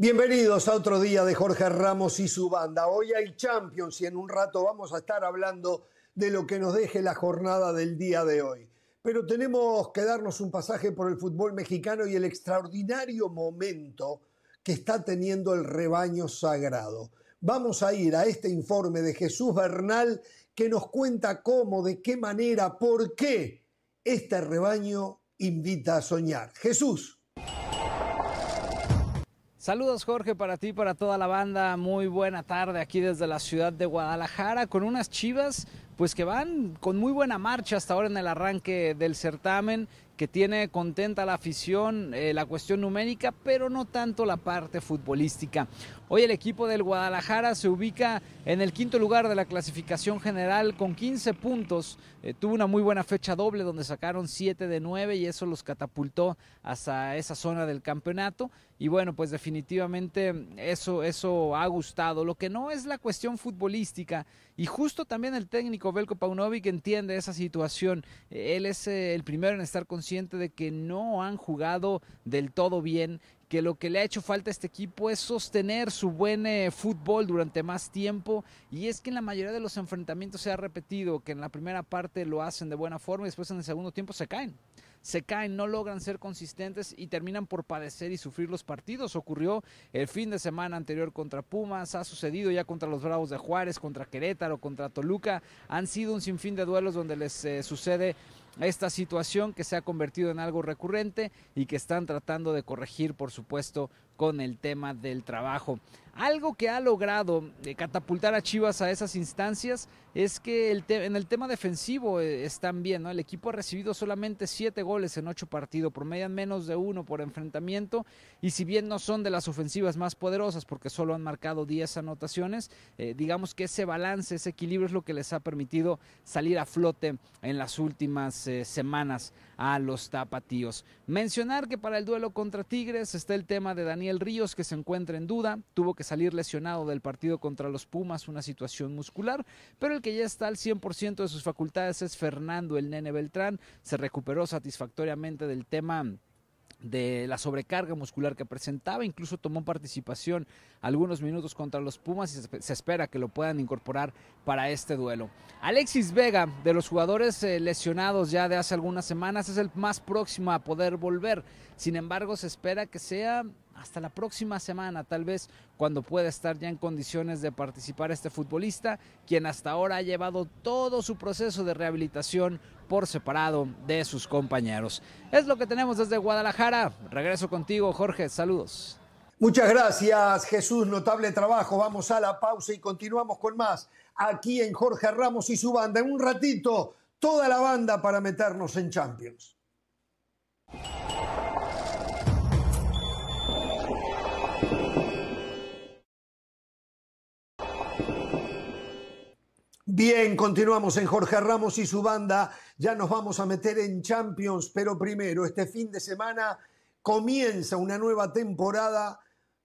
Bienvenidos a otro día de Jorge Ramos y su banda. Hoy hay Champions y en un rato vamos a estar hablando de lo que nos deje la jornada del día de hoy. Pero tenemos que darnos un pasaje por el fútbol mexicano y el extraordinario momento que está teniendo el rebaño sagrado. Vamos a ir a este informe de Jesús Bernal que nos cuenta cómo, de qué manera, por qué este rebaño invita a soñar. Jesús. Saludos Jorge para ti, para toda la banda. Muy buena tarde aquí desde la ciudad de Guadalajara con unas chivas pues que van con muy buena marcha hasta ahora en el arranque del certamen que tiene contenta la afición, eh, la cuestión numérica, pero no tanto la parte futbolística. Hoy el equipo del Guadalajara se ubica en el quinto lugar de la clasificación general con 15 puntos. Eh, tuvo una muy buena fecha doble donde sacaron 7 de 9 y eso los catapultó hasta esa zona del campeonato. Y bueno, pues definitivamente eso, eso ha gustado. Lo que no es la cuestión futbolística y justo también el técnico Belko Paunovic entiende esa situación. Él es eh, el primero en estar consciente de que no han jugado del todo bien que lo que le ha hecho falta a este equipo es sostener su buen eh, fútbol durante más tiempo y es que en la mayoría de los enfrentamientos se ha repetido que en la primera parte lo hacen de buena forma y después en el segundo tiempo se caen se caen, no logran ser consistentes y terminan por padecer y sufrir los partidos. Ocurrió el fin de semana anterior contra Pumas, ha sucedido ya contra los Bravos de Juárez, contra Querétaro, contra Toluca. Han sido un sinfín de duelos donde les eh, sucede esta situación que se ha convertido en algo recurrente y que están tratando de corregir, por supuesto, con el tema del trabajo. Algo que ha logrado eh, catapultar a Chivas a esas instancias es que el en el tema defensivo eh, están bien, ¿no? El equipo ha recibido solamente siete goles en ocho partidos, promedian menos de uno por enfrentamiento y si bien no son de las ofensivas más poderosas porque solo han marcado 10 anotaciones, eh, digamos que ese balance, ese equilibrio es lo que les ha permitido salir a flote en las últimas semanas a los tapatíos. Mencionar que para el duelo contra Tigres está el tema de Daniel Ríos que se encuentra en duda, tuvo que salir lesionado del partido contra los Pumas, una situación muscular, pero el que ya está al 100% de sus facultades es Fernando el Nene Beltrán, se recuperó satisfactoriamente del tema de la sobrecarga muscular que presentaba, incluso tomó participación algunos minutos contra los Pumas y se espera que lo puedan incorporar para este duelo. Alexis Vega, de los jugadores eh, lesionados ya de hace algunas semanas, es el más próximo a poder volver. Sin embargo, se espera que sea hasta la próxima semana, tal vez cuando pueda estar ya en condiciones de participar este futbolista, quien hasta ahora ha llevado todo su proceso de rehabilitación por separado de sus compañeros. Es lo que tenemos desde Guadalajara. Regreso contigo, Jorge. Saludos. Muchas gracias, Jesús. Notable trabajo. Vamos a la pausa y continuamos con más aquí en Jorge Ramos y su banda. En un ratito, toda la banda para meternos en Champions. Bien, continuamos en Jorge Ramos y su banda. Ya nos vamos a meter en Champions, pero primero, este fin de semana comienza una nueva temporada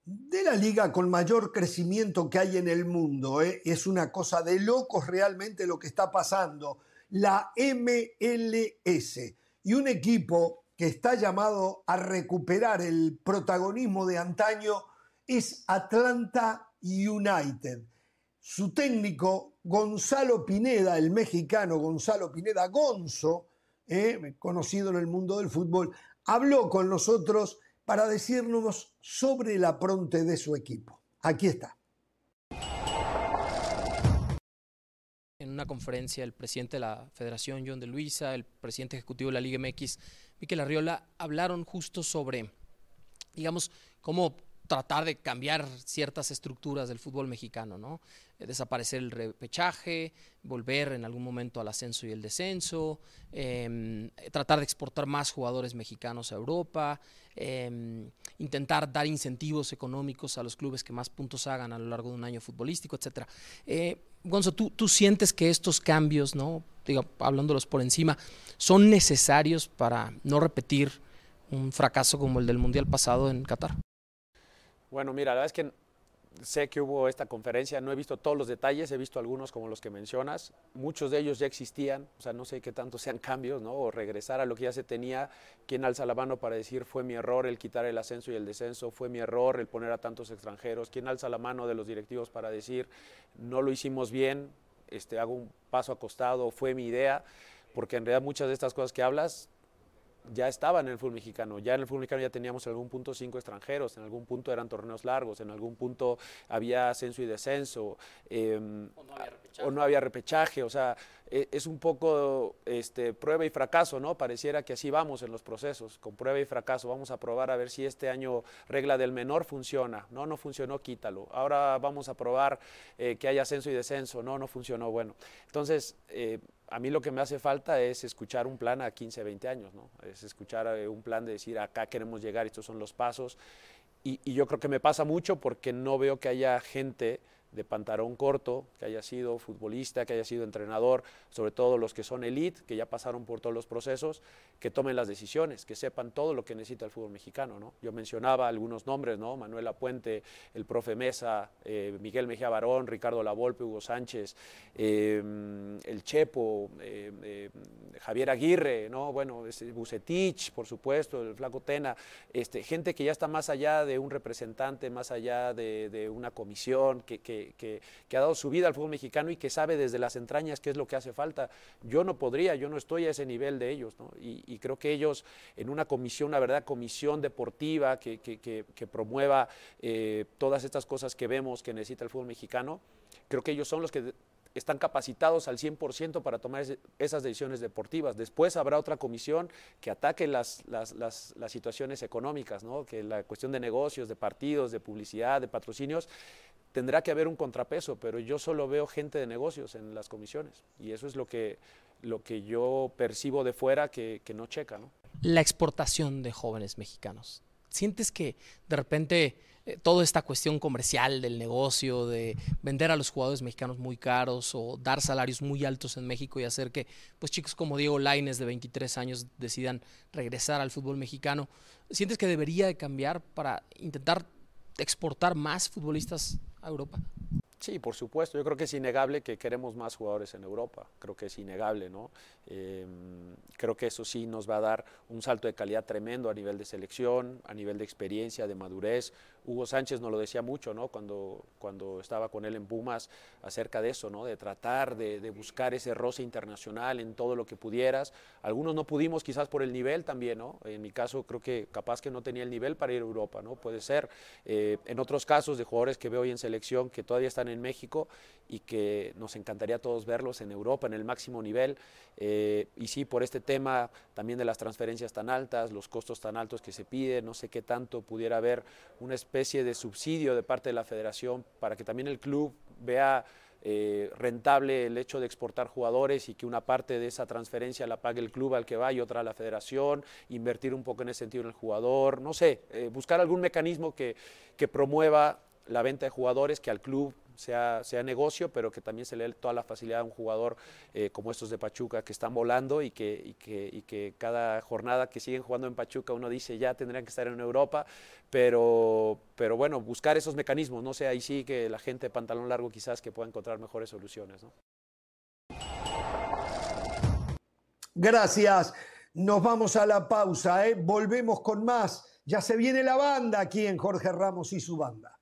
de la liga con mayor crecimiento que hay en el mundo. ¿eh? Es una cosa de locos realmente lo que está pasando. La MLS y un equipo que está llamado a recuperar el protagonismo de antaño es Atlanta United. Su técnico Gonzalo Pineda, el mexicano Gonzalo Pineda Gonzo, eh, conocido en el mundo del fútbol, habló con nosotros para decirnos sobre la pronte de su equipo. Aquí está. En una conferencia, el presidente de la Federación, John de Luisa, el presidente ejecutivo de la Liga MX, Miquel Arriola, hablaron justo sobre, digamos, cómo tratar de cambiar ciertas estructuras del fútbol mexicano, ¿no? Eh, desaparecer el repechaje, volver en algún momento al ascenso y el descenso, em, tratar de exportar más jugadores mexicanos a Europa, em, intentar dar incentivos económicos a los clubes que más puntos hagan a lo largo de un año futbolístico, etcétera. Eh, Gonzo, ¿tú, ¿tú, sientes que estos cambios, ¿no? Digo, hablándolos por encima, son necesarios para no repetir un fracaso como el del Mundial pasado en Qatar? Bueno, mira, la verdad es que sé que hubo esta conferencia, no he visto todos los detalles, he visto algunos como los que mencionas, muchos de ellos ya existían, o sea, no sé qué tanto sean cambios, ¿no? O regresar a lo que ya se tenía, quién alza la mano para decir fue mi error el quitar el ascenso y el descenso, fue mi error el poner a tantos extranjeros, quién alza la mano de los directivos para decir no lo hicimos bien, este, hago un paso acostado, fue mi idea, porque en realidad muchas de estas cosas que hablas ya estaban en el fútbol mexicano. Ya en el fútbol mexicano ya teníamos en algún punto cinco extranjeros, en algún punto eran torneos largos, en algún punto había ascenso y descenso, em, o, no había repechaje. O sea, e, es un poco este, prueba y fracaso, ¿no? Pareciera que así vamos en los procesos, con prueba y fracaso. Vamos a probar a ver si este año regla del menor funciona. No, no funcionó, quítalo. Ahora vamos a probar eh, que haya ascenso y descenso. No, no funcionó. Bueno, entonces... Eh, a mí lo que me hace falta es escuchar un plan a 15, 20 años, ¿no? Es escuchar eh, un plan de decir, acá queremos llegar, estos son los pasos. Y, y yo creo que me pasa mucho porque no veo que haya gente de pantalón corto, que haya sido futbolista, que haya sido entrenador, sobre todo los que son elite, que ya pasaron por todos los procesos, que tomen las decisiones, que sepan todo lo que necesita el fútbol mexicano. ¿no? Yo mencionaba algunos nombres, ¿no? Manuel Apuente, el profe Mesa, eh, Miguel Mejía Barón, Ricardo Lavolpe, Hugo Sánchez, em, el Chepo, em, Javier Aguirre, ¿no? bueno, Bucetich, por supuesto, el Flaco Tena, este, gente que ya está más allá de un representante, más allá de, una comisión, que que, ha dado su vida al fútbol mexicano y que sabe desde las entrañas qué es lo que hace falta. Yo no podría, yo no estoy a ese nivel de ellos, y, creo que ellos en una comisión, una verdad, comisión deportiva que, promueva eh, todas estas cosas que vemos que necesita el fútbol mexicano, creo que ellos son los que están capacitados al 100% para tomar esas decisiones deportivas. Después habrá otra comisión que ataque las, las, situaciones económicas, ¿no? que la cuestión de negocios, de partidos, de publicidad, de patrocinios, tendrá que haber un contrapeso, pero yo solo veo gente de negocios en las comisiones y eso es lo que, lo que yo percibo de fuera que, no checa. ¿no? La exportación de jóvenes mexicanos. ¿Sientes que de repente eh, toda esta cuestión comercial del negocio, de vender a los jugadores mexicanos muy caros o dar salarios muy altos en México y hacer que pues chicos como Diego Laines de 23 años decidan regresar al fútbol mexicano, ¿sientes que debería de cambiar para intentar exportar más futbolistas a Europa? Sí, por supuesto. Yo creo que es innegable que queremos más jugadores en Europa. Creo que es innegable, ¿no? Em, creo que eso sí nos va a dar un salto de calidad tremendo a nivel de selección, a nivel de experiencia, de madurez. Hugo Sánchez nos lo decía mucho, ¿no? Cuando, cuando estaba con él en Pumas, acerca de eso, ¿no? De tratar de, buscar ese roce internacional en todo lo que pudieras. Algunos no pudimos quizás por el nivel también, ¿no? En mi caso creo que capaz que no tenía el nivel para ir a Europa, ¿no? Puede ser. Eh, en otros casos de jugadores que veo hoy en selección que todavía están en México y que nos encantaría a todos verlos en Europa, en el máximo nivel. Eh, y sí, por este tema también de las transferencias tan altas, los costos tan altos que se piden, no sé qué tanto pudiera haber una especie de subsidio de parte de la federación para que también el club vea eh, rentable el hecho de exportar jugadores y que una parte de esa transferencia la pague el club al que va y otra a la federación, invertir un poco en ese sentido en el jugador, no sé, eh, buscar algún mecanismo que, que promueva la venta de jugadores, que al club sea, sea negocio, pero que también se le dé toda la facilidad a un jugador eh, como estos de Pachuca que están volando y que, y que, cada jornada que siguen jugando en Pachuca uno dice ya tendrían que estar en Europa, pero, pero bueno, buscar esos mecanismos, no sé, ahí sí que la gente de pantalón largo quizás que pueda encontrar mejores soluciones. ¿no? Gracias. Nos vamos a la pausa, ¿eh? volvemos con más. Ya se viene la banda aquí en Jorge Ramos y su banda.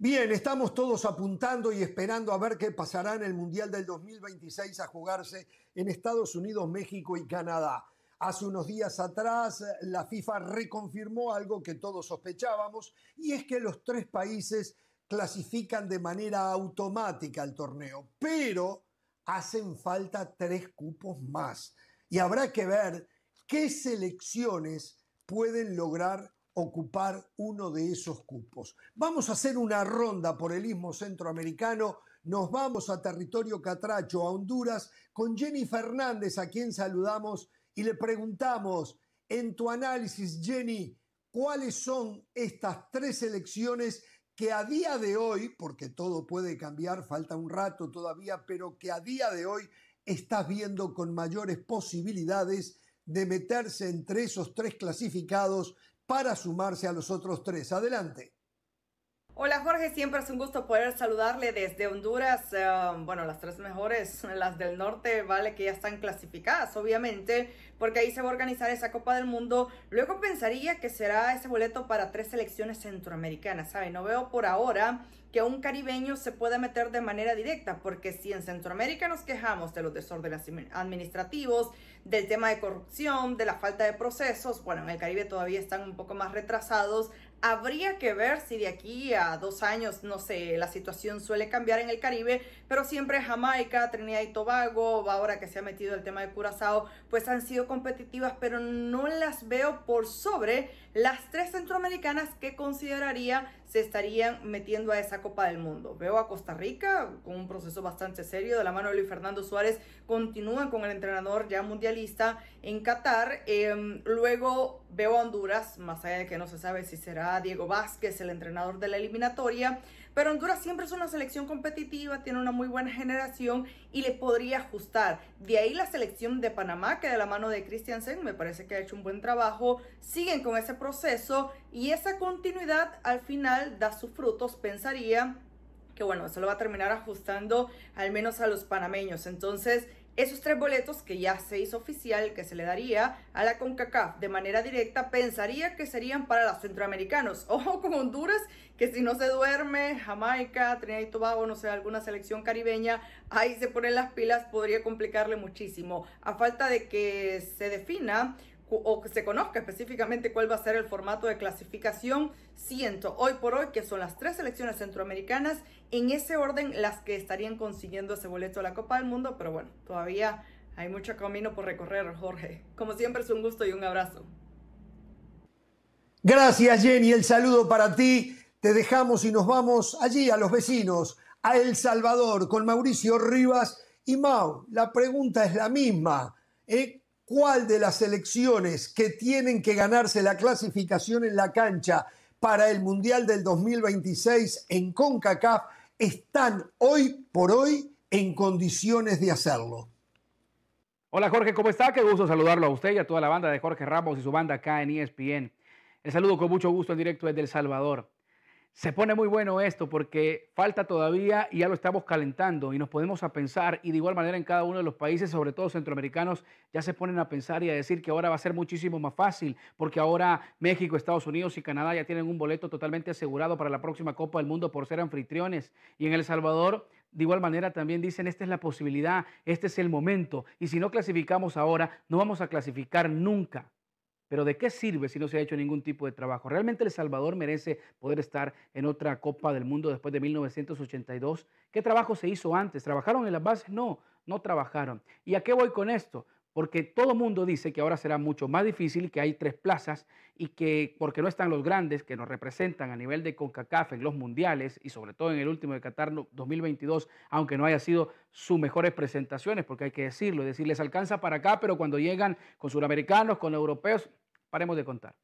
Bien, estamos todos apuntando y esperando a ver qué pasará en el Mundial del 2026 a jugarse en Estados Unidos, México y Canadá. Hace unos días atrás la FIFA reconfirmó algo que todos sospechábamos y es que los tres países clasifican de manera automática al torneo, pero hacen falta tres cupos más y habrá que ver qué selecciones pueden lograr ocupar uno de esos cupos. Vamos a hacer una ronda por el istmo centroamericano. Nos vamos a territorio catracho, a Honduras, con Jenny Fernández, a quien saludamos y le preguntamos, en tu análisis, Jenny, ¿cuáles son estas tres elecciones que a día de hoy, porque todo puede cambiar, falta un rato todavía, pero que a día de hoy estás viendo con mayores posibilidades de meterse entre esos tres clasificados para sumarse a los otros tres? Adelante. Hola Jorge, siempre es un gusto poder saludarle desde Honduras. Eh, bueno, las tres mejores, las del norte, vale que ya están clasificadas, obviamente, porque ahí se va a organizar esa Copa del Mundo. Luego pensaría que será ese boleto para tres selecciones centroamericanas, ¿sabe? No veo por ahora que un caribeño se pueda meter de manera directa, porque si en Centroamérica nos quejamos de los desórdenes administrativos, del tema de corrupción, de la falta de procesos, bueno, en el Caribe todavía están un poco más retrasados, Habría que ver si de aquí a dos años, no sé, la situación suele cambiar en el Caribe, pero siempre Jamaica, Trinidad y Tobago, ahora que se ha metido el tema de Curazao, pues han sido competitivas, pero no las veo por sobre las tres centroamericanas que consideraría se estarían metiendo a esa Copa del Mundo. Veo a Costa Rica con un proceso bastante serio, de la mano de Luis Fernando Suárez, continúan con el entrenador ya mundialista en Qatar. Em, luego veo a Honduras, más allá de que no se sabe si será Diego Vázquez el entrenador de la eliminatoria. Pero Honduras siempre es una selección competitiva, tiene una muy buena generación y le podría ajustar. De ahí la selección de Panamá, que de la mano de Christiansen me parece que ha hecho un buen trabajo, siguen con ese proceso y esa continuidad al final da sus frutos, pensaría que bueno, eso lo va a terminar ajustando al menos a los panameños. Entonces, esos tres boletos que ya se hizo oficial que se le daría a la CONCACAF de manera directa, pensaría que serían para los centroamericanos. Ojo con Honduras, que si no se duerme, Jamaica, Trinidad y Tobago, no sé, alguna selección caribeña, ahí se ponen las pilas, podría complicarle muchísimo. A falta de que se defina o que se conozca específicamente cuál va a ser el formato de clasificación, siento hoy por hoy que son las tres selecciones centroamericanas en ese orden las que estarían consiguiendo ese boleto a la Copa del Mundo, pero bueno, todavía hay mucho camino por recorrer, Jorge. Como siempre es un gusto y un abrazo. Gracias Jenny, el saludo para ti. Te dejamos y nos vamos allí a los vecinos, a El Salvador, con Mauricio Rivas y Mau. La pregunta es la misma. ¿eh? Cuál de las elecciones que tienen que ganarse la clasificación en la cancha para el Mundial del 2026 en CONCACAF están hoy por hoy en condiciones de hacerlo. Hola Jorge, ¿cómo está? Qué gusto saludarlo a usted y a toda la banda de Jorge Ramos y su banda acá en ESPN. El saludo con mucho gusto en directo desde El Salvador. Se pone muy bueno esto porque falta todavía y ya lo estamos calentando y nos podemos a pensar y de igual manera en cada uno de los países, sobre todo centroamericanos, ya se ponen a pensar y a decir que ahora va a ser muchísimo más fácil porque ahora México, Estados Unidos y Canadá ya tienen un boleto totalmente asegurado para la próxima Copa del Mundo por ser anfitriones y en El Salvador de igual manera también dicen, esta es la posibilidad, este es el momento y si no clasificamos ahora, no vamos a clasificar nunca. Pero ¿de qué sirve si no se ha hecho ningún tipo de trabajo? ¿Realmente El Salvador merece poder estar en otra Copa del Mundo después de 1982? ¿Qué trabajo se hizo antes? ¿Trabajaron en las bases? No, no trabajaron. ¿Y a qué voy con esto? Porque todo mundo dice que ahora será mucho más difícil, que hay tres plazas y que porque no están los grandes que nos representan a nivel de CONCACAF en los mundiales y sobre todo en el último de Qatar 2022, aunque no haya sido sus mejores presentaciones, porque hay que decirlo, es decir, les alcanza para acá, pero cuando llegan con suramericanos, con europeos, paremos de contar.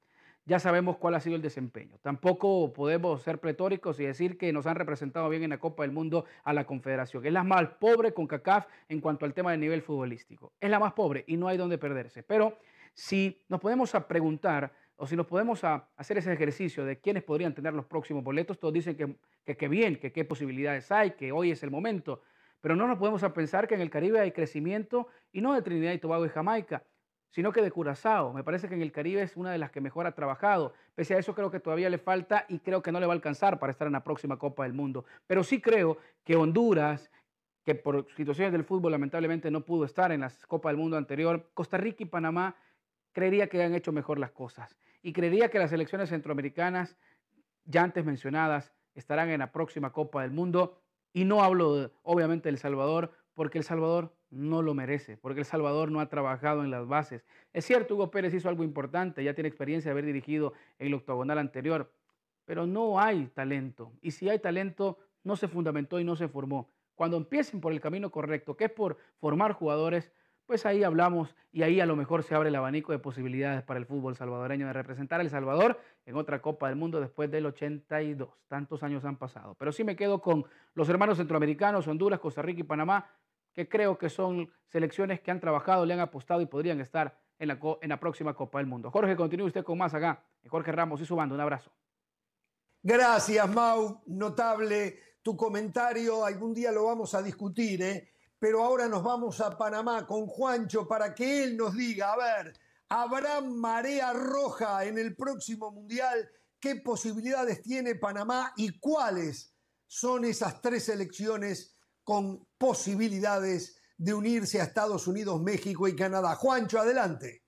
Ya sabemos cuál ha sido el desempeño. Tampoco podemos ser pretóricos y decir que nos han representado bien en la Copa del Mundo a la Confederación. Es la más pobre con CACAF en cuanto al tema del nivel futbolístico. Es la más pobre y no hay donde perderse. Pero si nos podemos a preguntar o si nos podemos a hacer ese ejercicio de quiénes podrían tener los próximos boletos, todos dicen que, que, bien, que qué posibilidades hay, que hoy es el momento. Pero no nos podemos a pensar que en el Caribe hay crecimiento y no de Trinidad y Tobago y Jamaica sino que de Curazao. Me parece que en el Caribe es una de las que mejor ha trabajado. Pese a eso, creo que todavía le falta y creo que no le va a alcanzar para estar en la próxima Copa del Mundo. Pero sí creo que Honduras, que por situaciones del fútbol lamentablemente no pudo estar en la Copa del Mundo anterior, Costa Rica y Panamá, creería que han hecho mejor las cosas. Y creería que las elecciones centroamericanas, ya antes mencionadas, estarán en la próxima Copa del Mundo. Y no hablo, obviamente, del Salvador, porque El Salvador no lo merece, porque El Salvador no ha trabajado en las bases. Es cierto, Hugo Pérez hizo algo importante, ya tiene experiencia de haber dirigido el octogonal anterior, pero no hay talento. Y si hay talento, no se fundamentó y no se formó. Cuando empiecen por el camino correcto, que es por formar jugadores, pues ahí hablamos y ahí a lo mejor se abre el abanico de posibilidades para el fútbol salvadoreño de representar a El Salvador en otra Copa del Mundo después del 82. Tantos años han pasado. Pero sí me quedo con los hermanos centroamericanos, Honduras, Costa Rica y Panamá, que creo que son selecciones que han trabajado, le han apostado y podrían estar en la, en la próxima Copa del Mundo. Jorge, continúe usted con más acá. Jorge Ramos y su banda. Un abrazo. Gracias, Mau. Notable tu comentario. Algún día lo vamos a discutir, ¿eh? Pero ahora nos vamos a Panamá con Juancho para que él nos diga, a ver, ¿habrá marea roja en el próximo Mundial? ¿Qué posibilidades tiene Panamá y cuáles son esas tres selecciones con posibilidades de unirse a Estados Unidos, México y Canadá? Juancho, adelante.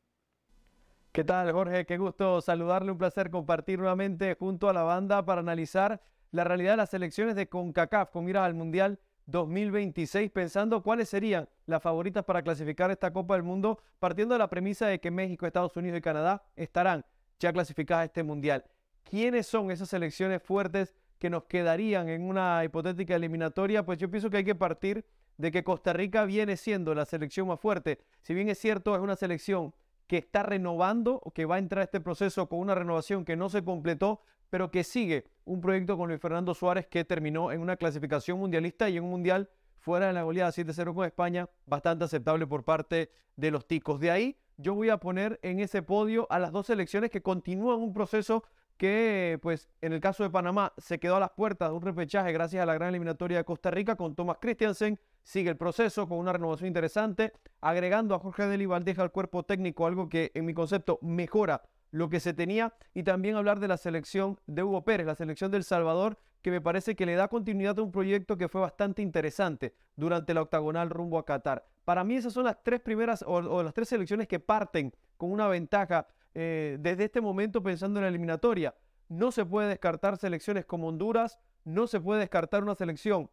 ¿Qué tal, Jorge? Qué gusto saludarle, un placer compartir nuevamente junto a la banda para analizar la realidad de las selecciones de CONCACAF con miras al Mundial 2026, pensando cuáles serían las favoritas para clasificar esta Copa del Mundo, partiendo de la premisa de que México, Estados Unidos y Canadá estarán ya clasificadas a este Mundial. ¿Quiénes son esas selecciones fuertes que nos quedarían en una hipotética eliminatoria? Pues yo pienso que hay que partir de que Costa Rica viene siendo la selección más fuerte. Si bien es cierto, es una selección que está renovando o que va a entrar a este proceso con una renovación que no se completó, pero que sigue un proyecto con Luis Fernando Suárez que terminó en una clasificación mundialista y en un mundial fuera de la goleada 7-0 con España, bastante aceptable por parte de los ticos. De ahí yo voy a poner en ese podio a las dos selecciones que continúan un proceso que, pues, en el caso de Panamá, se quedó a las puertas de un repechaje gracias a la gran eliminatoria de Costa Rica con Thomas Christiansen. Sigue el proceso con una renovación interesante, agregando a Jorge Deli Valdeja al cuerpo técnico, algo que en mi concepto mejora lo que se tenía. Y también hablar de la selección de Hugo Pérez, la selección del Salvador, que me parece que le da continuidad a un proyecto que fue bastante interesante durante la octagonal rumbo a Qatar. Para mí esas son las tres primeras o, las tres selecciones que parten con una ventaja eh, desde este momento pensando en la eliminatoria. No se puede descartar selecciones como Honduras, no se puede descartar una selección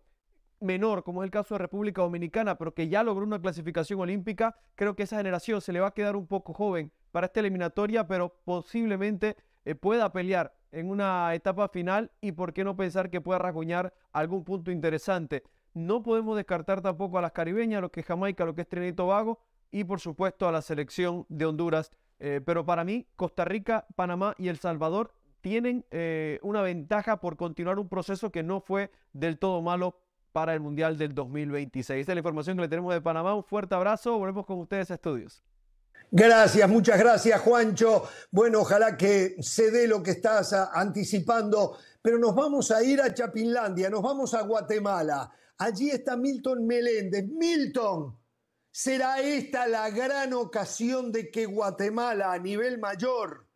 menor, como es el caso de República Dominicana, pero que ya logró una clasificación olímpica. Creo que esa generación se le va a quedar un poco joven para esta eliminatoria, pero posiblemente eh, pueda pelear en una etapa final y por qué no pensar que pueda rasguñar algún punto interesante. No podemos descartar tampoco a las caribeñas, lo que es Jamaica, lo que es Trinidad y Tobago y por supuesto a la selección de Honduras eh, pero para mí, Costa Rica, Panamá y El Salvador tienen eh, una ventaja por continuar un proceso que no fue del todo malo para el Mundial del 2026. Esta es la información que le tenemos de Panamá. Un fuerte abrazo. Volvemos con ustedes a estudios. Gracias, muchas gracias, Juancho. Bueno, ojalá que se dé lo que estás anticipando, pero nos vamos a ir a Chapinlandia, nos vamos a Guatemala. Allí está Milton Meléndez. Milton, ¿Será esta la gran ocasión de que Guatemala a nivel mayor,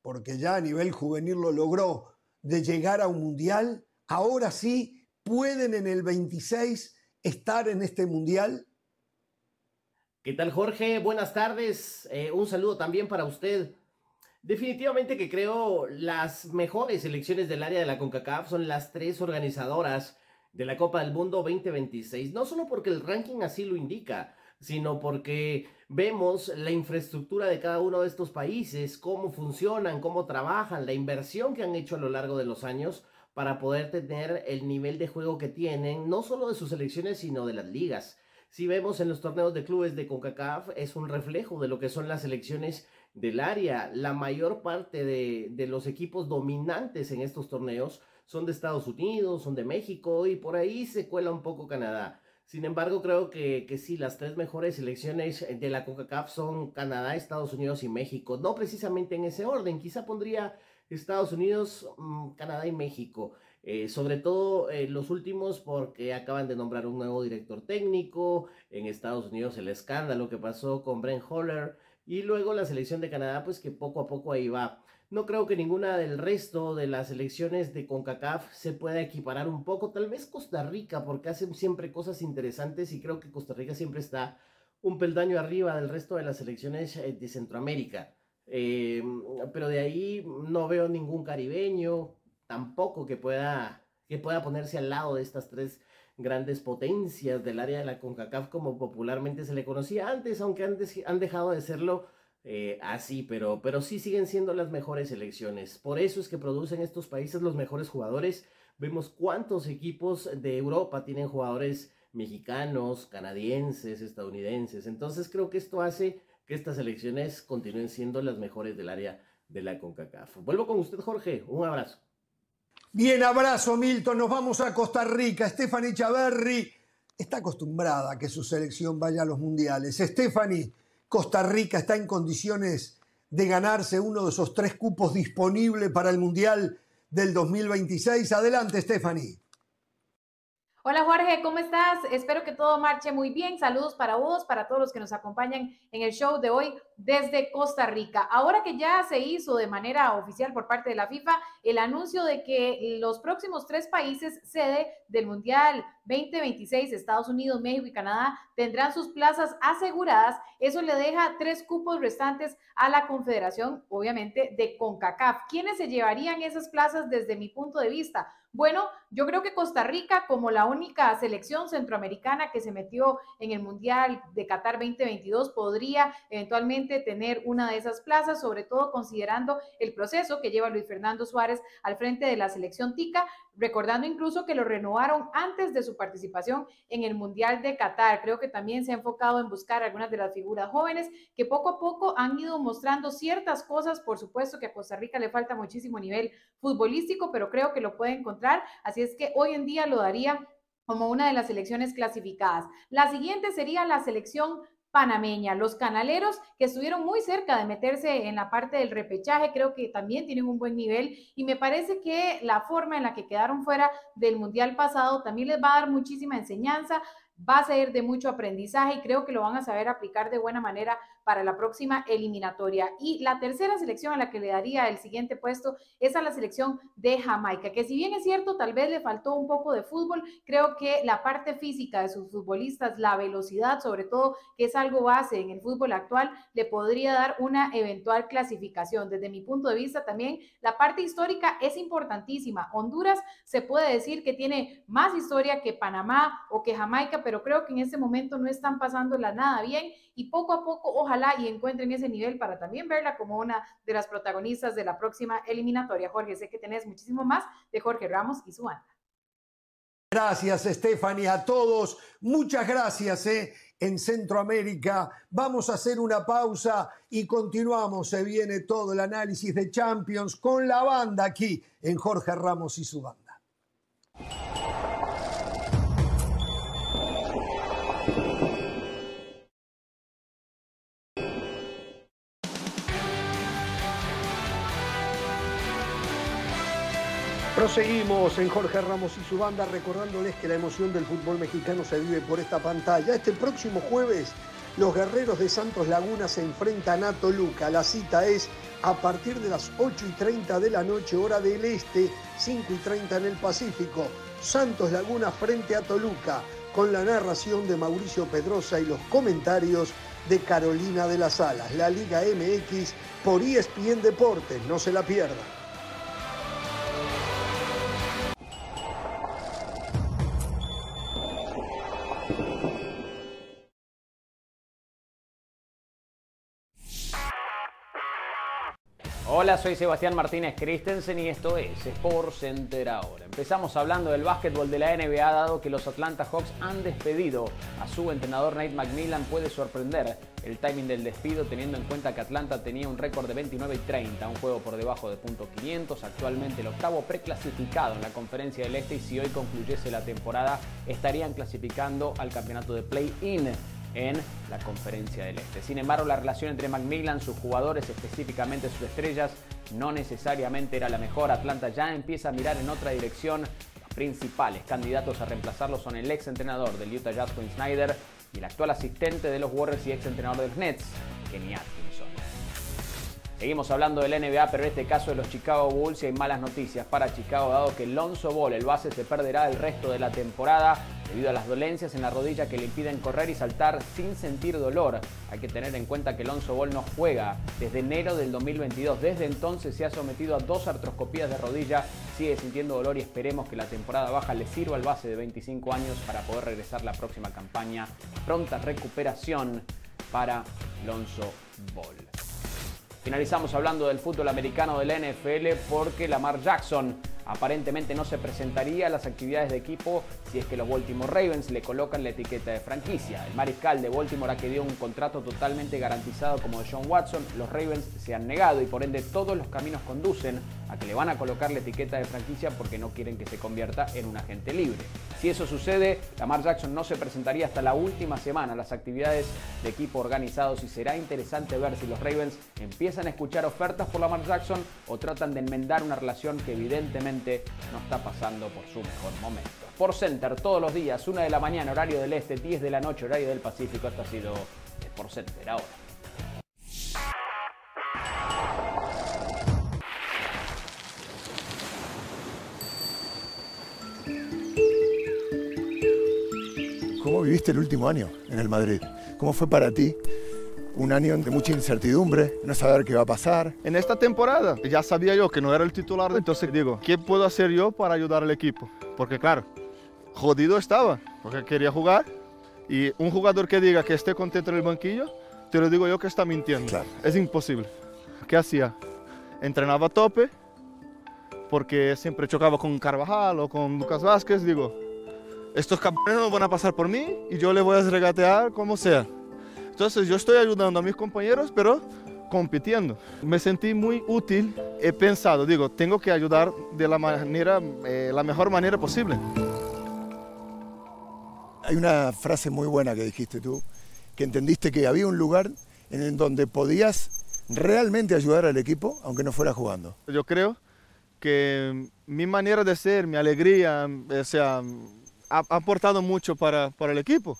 porque ya a nivel juvenil lo logró, de llegar a un mundial? Ahora sí pueden en el 26 estar en este mundial. ¿Qué tal Jorge? Buenas tardes. Eh, un saludo también para usted. Definitivamente que creo las mejores elecciones del área de la CONCACAF son las tres organizadoras de la Copa del Mundo 2026. No solo porque el ranking así lo indica, sino porque vemos la infraestructura de cada uno de estos países, cómo funcionan, cómo trabajan, la inversión que han hecho a lo largo de los años para poder tener el nivel de juego que tienen, no solo de sus selecciones, sino de las ligas. Si vemos en los torneos de clubes de CONCACAF, es un reflejo de lo que son las selecciones del área. La mayor parte de, de los equipos dominantes en estos torneos son de Estados Unidos, son de México y por ahí se cuela un poco Canadá. Sin embargo, creo que, que sí, las tres mejores selecciones de la CONCACAF son Canadá, Estados Unidos y México. No precisamente en ese orden, quizá pondría Estados Unidos, mm, Canadá y México. Eh, sobre todo eh, los últimos porque acaban de nombrar un nuevo director técnico. En Estados Unidos el escándalo que pasó con Brent Holler. Y luego la selección de Canadá, pues que poco a poco ahí va. No creo que ninguna del resto de las selecciones de CONCACAF se pueda equiparar un poco. Tal vez Costa Rica, porque hacen siempre cosas interesantes y creo que Costa Rica siempre está un peldaño arriba del resto de las selecciones eh, de Centroamérica. Em, pero de ahí no veo ningún caribeño, tampoco que pueda, que pueda ponerse al lado de estas tres grandes potencias del área de la CONCACAF como popularmente se le conocía antes, aunque han dejado de serlo eh, así, pero, pero sí siguen siendo las mejores selecciones. Por eso es que producen estos países los mejores jugadores. Vemos cuántos equipos de Europa tienen jugadores mexicanos, canadienses, estadounidenses. Entonces creo que esto hace que estas selecciones continúen siendo las mejores del área de la CONCACAF. Vuelvo con usted, Jorge. Un abrazo. Bien, abrazo, Milton. Nos vamos a Costa Rica. Stephanie Chaverri está acostumbrada a que su selección vaya a los mundiales. Stephanie, Costa Rica está en condiciones de ganarse uno de esos tres cupos disponibles para el Mundial del 2026. Adelante, Stephanie. Hola Jorge, ¿cómo estás? Espero que todo marche muy bien. Saludos para vos, para todos los que nos acompañan en el show de hoy desde Costa Rica. Ahora que ya se hizo de manera oficial por parte de la FIFA el anuncio de que los próximos tres países sede del Mundial 2026, Estados Unidos, México y Canadá, tendrán sus plazas aseguradas, eso le deja tres cupos restantes a la Confederación, obviamente, de CONCACAF. ¿Quiénes se llevarían esas plazas desde mi punto de vista? Bueno, yo creo que Costa Rica, como la única selección centroamericana que se metió en el Mundial de Qatar 2022, podría eventualmente tener una de esas plazas, sobre todo considerando el proceso que lleva Luis Fernando Suárez al frente de la selección TICA, recordando incluso que lo renovaron antes de su participación en el Mundial de Qatar. Creo que también se ha enfocado en buscar algunas de las figuras jóvenes que poco a poco han ido mostrando ciertas cosas. Por supuesto que a Costa Rica le falta muchísimo nivel futbolístico, pero creo que lo puede encontrar. Así es que hoy en día lo daría como una de las selecciones clasificadas. La siguiente sería la selección panameña. Los canaleros que estuvieron muy cerca de meterse en la parte del repechaje, creo que también tienen un buen nivel y me parece que la forma en la que quedaron fuera del Mundial pasado también les va a dar muchísima enseñanza va a ser de mucho aprendizaje y creo que lo van a saber aplicar de buena manera para la próxima eliminatoria. Y la tercera selección a la que le daría el siguiente puesto es a la selección de Jamaica, que si bien es cierto, tal vez le faltó un poco de fútbol, creo que la parte física de sus futbolistas, la velocidad sobre todo, que es algo base en el fútbol actual, le podría dar una eventual clasificación. Desde mi punto de vista también, la parte histórica es importantísima. Honduras se puede decir que tiene más historia que Panamá o que Jamaica, pero creo que en este momento no están pasándola nada bien y poco a poco ojalá y encuentren ese nivel para también verla como una de las protagonistas de la próxima eliminatoria. Jorge, sé que tenés muchísimo más de Jorge Ramos y su banda. Gracias, Stephanie, a todos. Muchas gracias eh, en Centroamérica. Vamos a hacer una pausa y continuamos. Se viene todo el análisis de Champions con la banda aquí en Jorge Ramos y su banda. Proseguimos en Jorge Ramos y su banda recordándoles que la emoción del fútbol mexicano se vive por esta pantalla. Este próximo jueves los guerreros de Santos Laguna se enfrentan a Toluca. La cita es a partir de las 8 y 30 de la noche, hora del este, 5 y 30 en el Pacífico. Santos Laguna frente a Toluca, con la narración de Mauricio Pedrosa y los comentarios de Carolina de las Alas. La Liga MX por ESPN Deportes, no se la pierdan. Hola, soy Sebastián Martínez Christensen y esto es Sport Center ahora. Empezamos hablando del básquetbol de la NBA, dado que los Atlanta Hawks han despedido a su entrenador Nate McMillan. Puede sorprender el timing del despido, teniendo en cuenta que Atlanta tenía un récord de 29 y 30, un juego por debajo de punto 500, actualmente el octavo preclasificado en la Conferencia del Este y si hoy concluyese la temporada estarían clasificando al campeonato de play-in en la Conferencia del Este. Sin embargo, la relación entre Macmillan, sus jugadores, específicamente sus estrellas, no necesariamente era la mejor. Atlanta ya empieza a mirar en otra dirección. Los principales candidatos a reemplazarlo son el ex entrenador del Utah Jazz, Quinn Snyder, y el actual asistente de los Warriors y ex entrenador de los Nets, Kenny Atkinson. Seguimos hablando del NBA, pero en este caso de los Chicago Bulls y hay malas noticias para Chicago, dado que Lonzo Ball, el base, se perderá el resto de la temporada debido a las dolencias en la rodilla que le impiden correr y saltar sin sentir dolor. Hay que tener en cuenta que Lonzo Ball no juega desde enero del 2022. Desde entonces se ha sometido a dos artroscopías de rodilla, sigue sintiendo dolor y esperemos que la temporada baja le sirva al base de 25 años para poder regresar la próxima campaña. Pronta recuperación para Lonzo Ball. Finalizamos hablando del fútbol americano de la NFL porque Lamar Jackson aparentemente no se presentaría a las actividades de equipo si es que los Baltimore Ravens le colocan la etiqueta de franquicia. El mariscal de Baltimore ha querido un contrato totalmente garantizado como de John Watson. Los Ravens se han negado y por ende todos los caminos conducen a que le van a colocar la etiqueta de franquicia porque no quieren que se convierta en un agente libre. Si eso sucede, Lamar Jackson no se presentaría hasta la última semana a las actividades de equipo organizados y será interesante ver si los Ravens empiezan a escuchar ofertas por Lamar Jackson o tratan de enmendar una relación que evidentemente no está pasando por su mejor momento. Por Center todos los días, 1 de la mañana, horario del este, 10 de la noche, horario del Pacífico. Esto ha sido Por Center ahora. ¿Cómo viviste el último año en el Madrid? ¿Cómo fue para ti? Un año de mucha incertidumbre, no saber qué va a pasar. En esta temporada ya sabía yo que no era el titular, entonces digo, ¿qué puedo hacer yo para ayudar al equipo? Porque claro, jodido estaba, porque quería jugar y un jugador que diga que esté contento en el banquillo, te lo digo yo que está mintiendo. Es imposible. ¿Qué hacía? Entrenaba a tope, porque siempre chocaba con Carvajal o con Lucas Vázquez, digo, estos cabrones no van a pasar por mí y yo le voy a regatear como sea. Entonces yo estoy ayudando a mis compañeros, pero compitiendo. Me sentí muy útil, he pensado, digo, tengo que ayudar de la, manera, eh, la mejor manera posible. Hay una frase muy buena que dijiste tú, que entendiste que había un lugar en donde podías realmente ayudar al equipo, aunque no fuera jugando. Yo creo que mi manera de ser, mi alegría, o sea, ha, aportado mucho para, para, el equipo.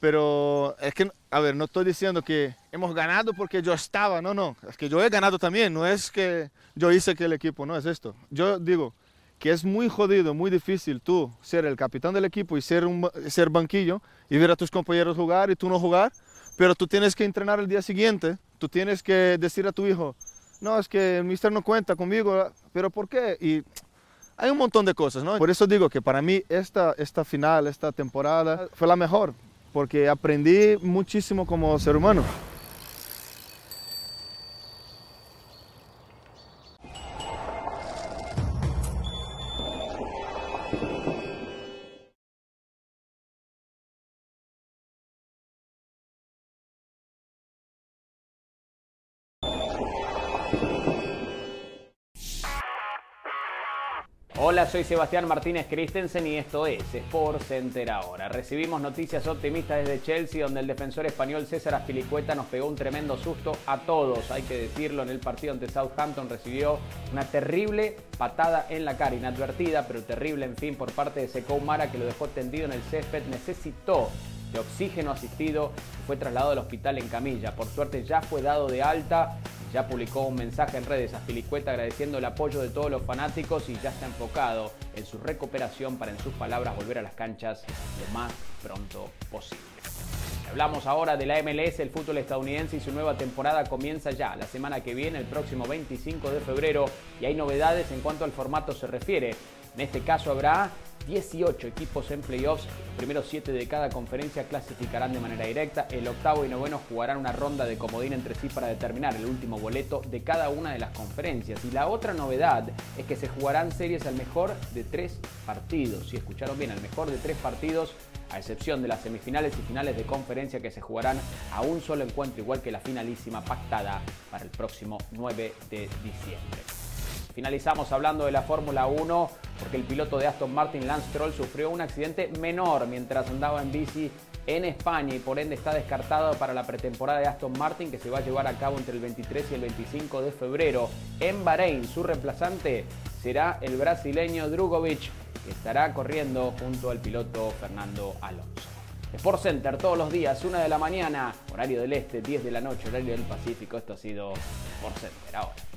Pero es que, a ver, no estoy diciendo que hemos ganado porque yo estaba, no, no, es que yo he ganado también, no es que yo hice que el equipo, no es esto. Yo digo que es muy jodido, muy difícil tú ser el capitán del equipo y ser, un, ser banquillo y ver a tus compañeros jugar y tú no jugar, pero tú tienes que entrenar el día siguiente, tú tienes que decir a tu hijo, no, es que el mister no cuenta conmigo, pero ¿por qué? Y hay un montón de cosas, ¿no? Por eso digo que para mí esta, esta final, esta temporada fue la mejor, porque aprendí muchísimo como ser humano. Hola, soy Sebastián Martínez Christensen y esto es Sport Center ahora. Recibimos noticias optimistas desde Chelsea, donde el defensor español César Aspilicueta nos pegó un tremendo susto a todos. Hay que decirlo, en el partido ante Southampton recibió una terrible patada en la cara, inadvertida, pero terrible, en fin, por parte de Sekou Mara, que lo dejó tendido en el césped. Necesitó de oxígeno asistido y fue trasladado al hospital en camilla. Por suerte ya fue dado de alta ya publicó un mensaje en redes a Filicueta agradeciendo el apoyo de todos los fanáticos y ya está enfocado en su recuperación para, en sus palabras, volver a las canchas lo más pronto posible. Hablamos ahora de la MLS, el fútbol estadounidense y su nueva temporada comienza ya la semana que viene, el próximo 25 de febrero, y hay novedades en cuanto al formato se refiere. En este caso habrá 18 equipos en playoffs. Los primeros 7 de cada conferencia clasificarán de manera directa. El octavo y noveno jugarán una ronda de comodín entre sí para determinar el último boleto de cada una de las conferencias. Y la otra novedad es que se jugarán series al mejor de tres partidos. Si escucharon bien, al mejor de tres partidos a excepción de las semifinales y finales de conferencia que se jugarán a un solo encuentro, igual que la finalísima pactada para el próximo 9 de diciembre. Finalizamos hablando de la Fórmula 1 porque el piloto de Aston Martin, Lance Stroll, sufrió un accidente menor mientras andaba en bici en España y por ende está descartado para la pretemporada de Aston Martin que se va a llevar a cabo entre el 23 y el 25 de febrero en Bahrein. Su reemplazante será el brasileño Drugovic que estará corriendo junto al piloto Fernando Alonso. Sport Center todos los días, 1 de la mañana, horario del este, 10 de la noche, horario del Pacífico. Esto ha sido Sport Center ahora.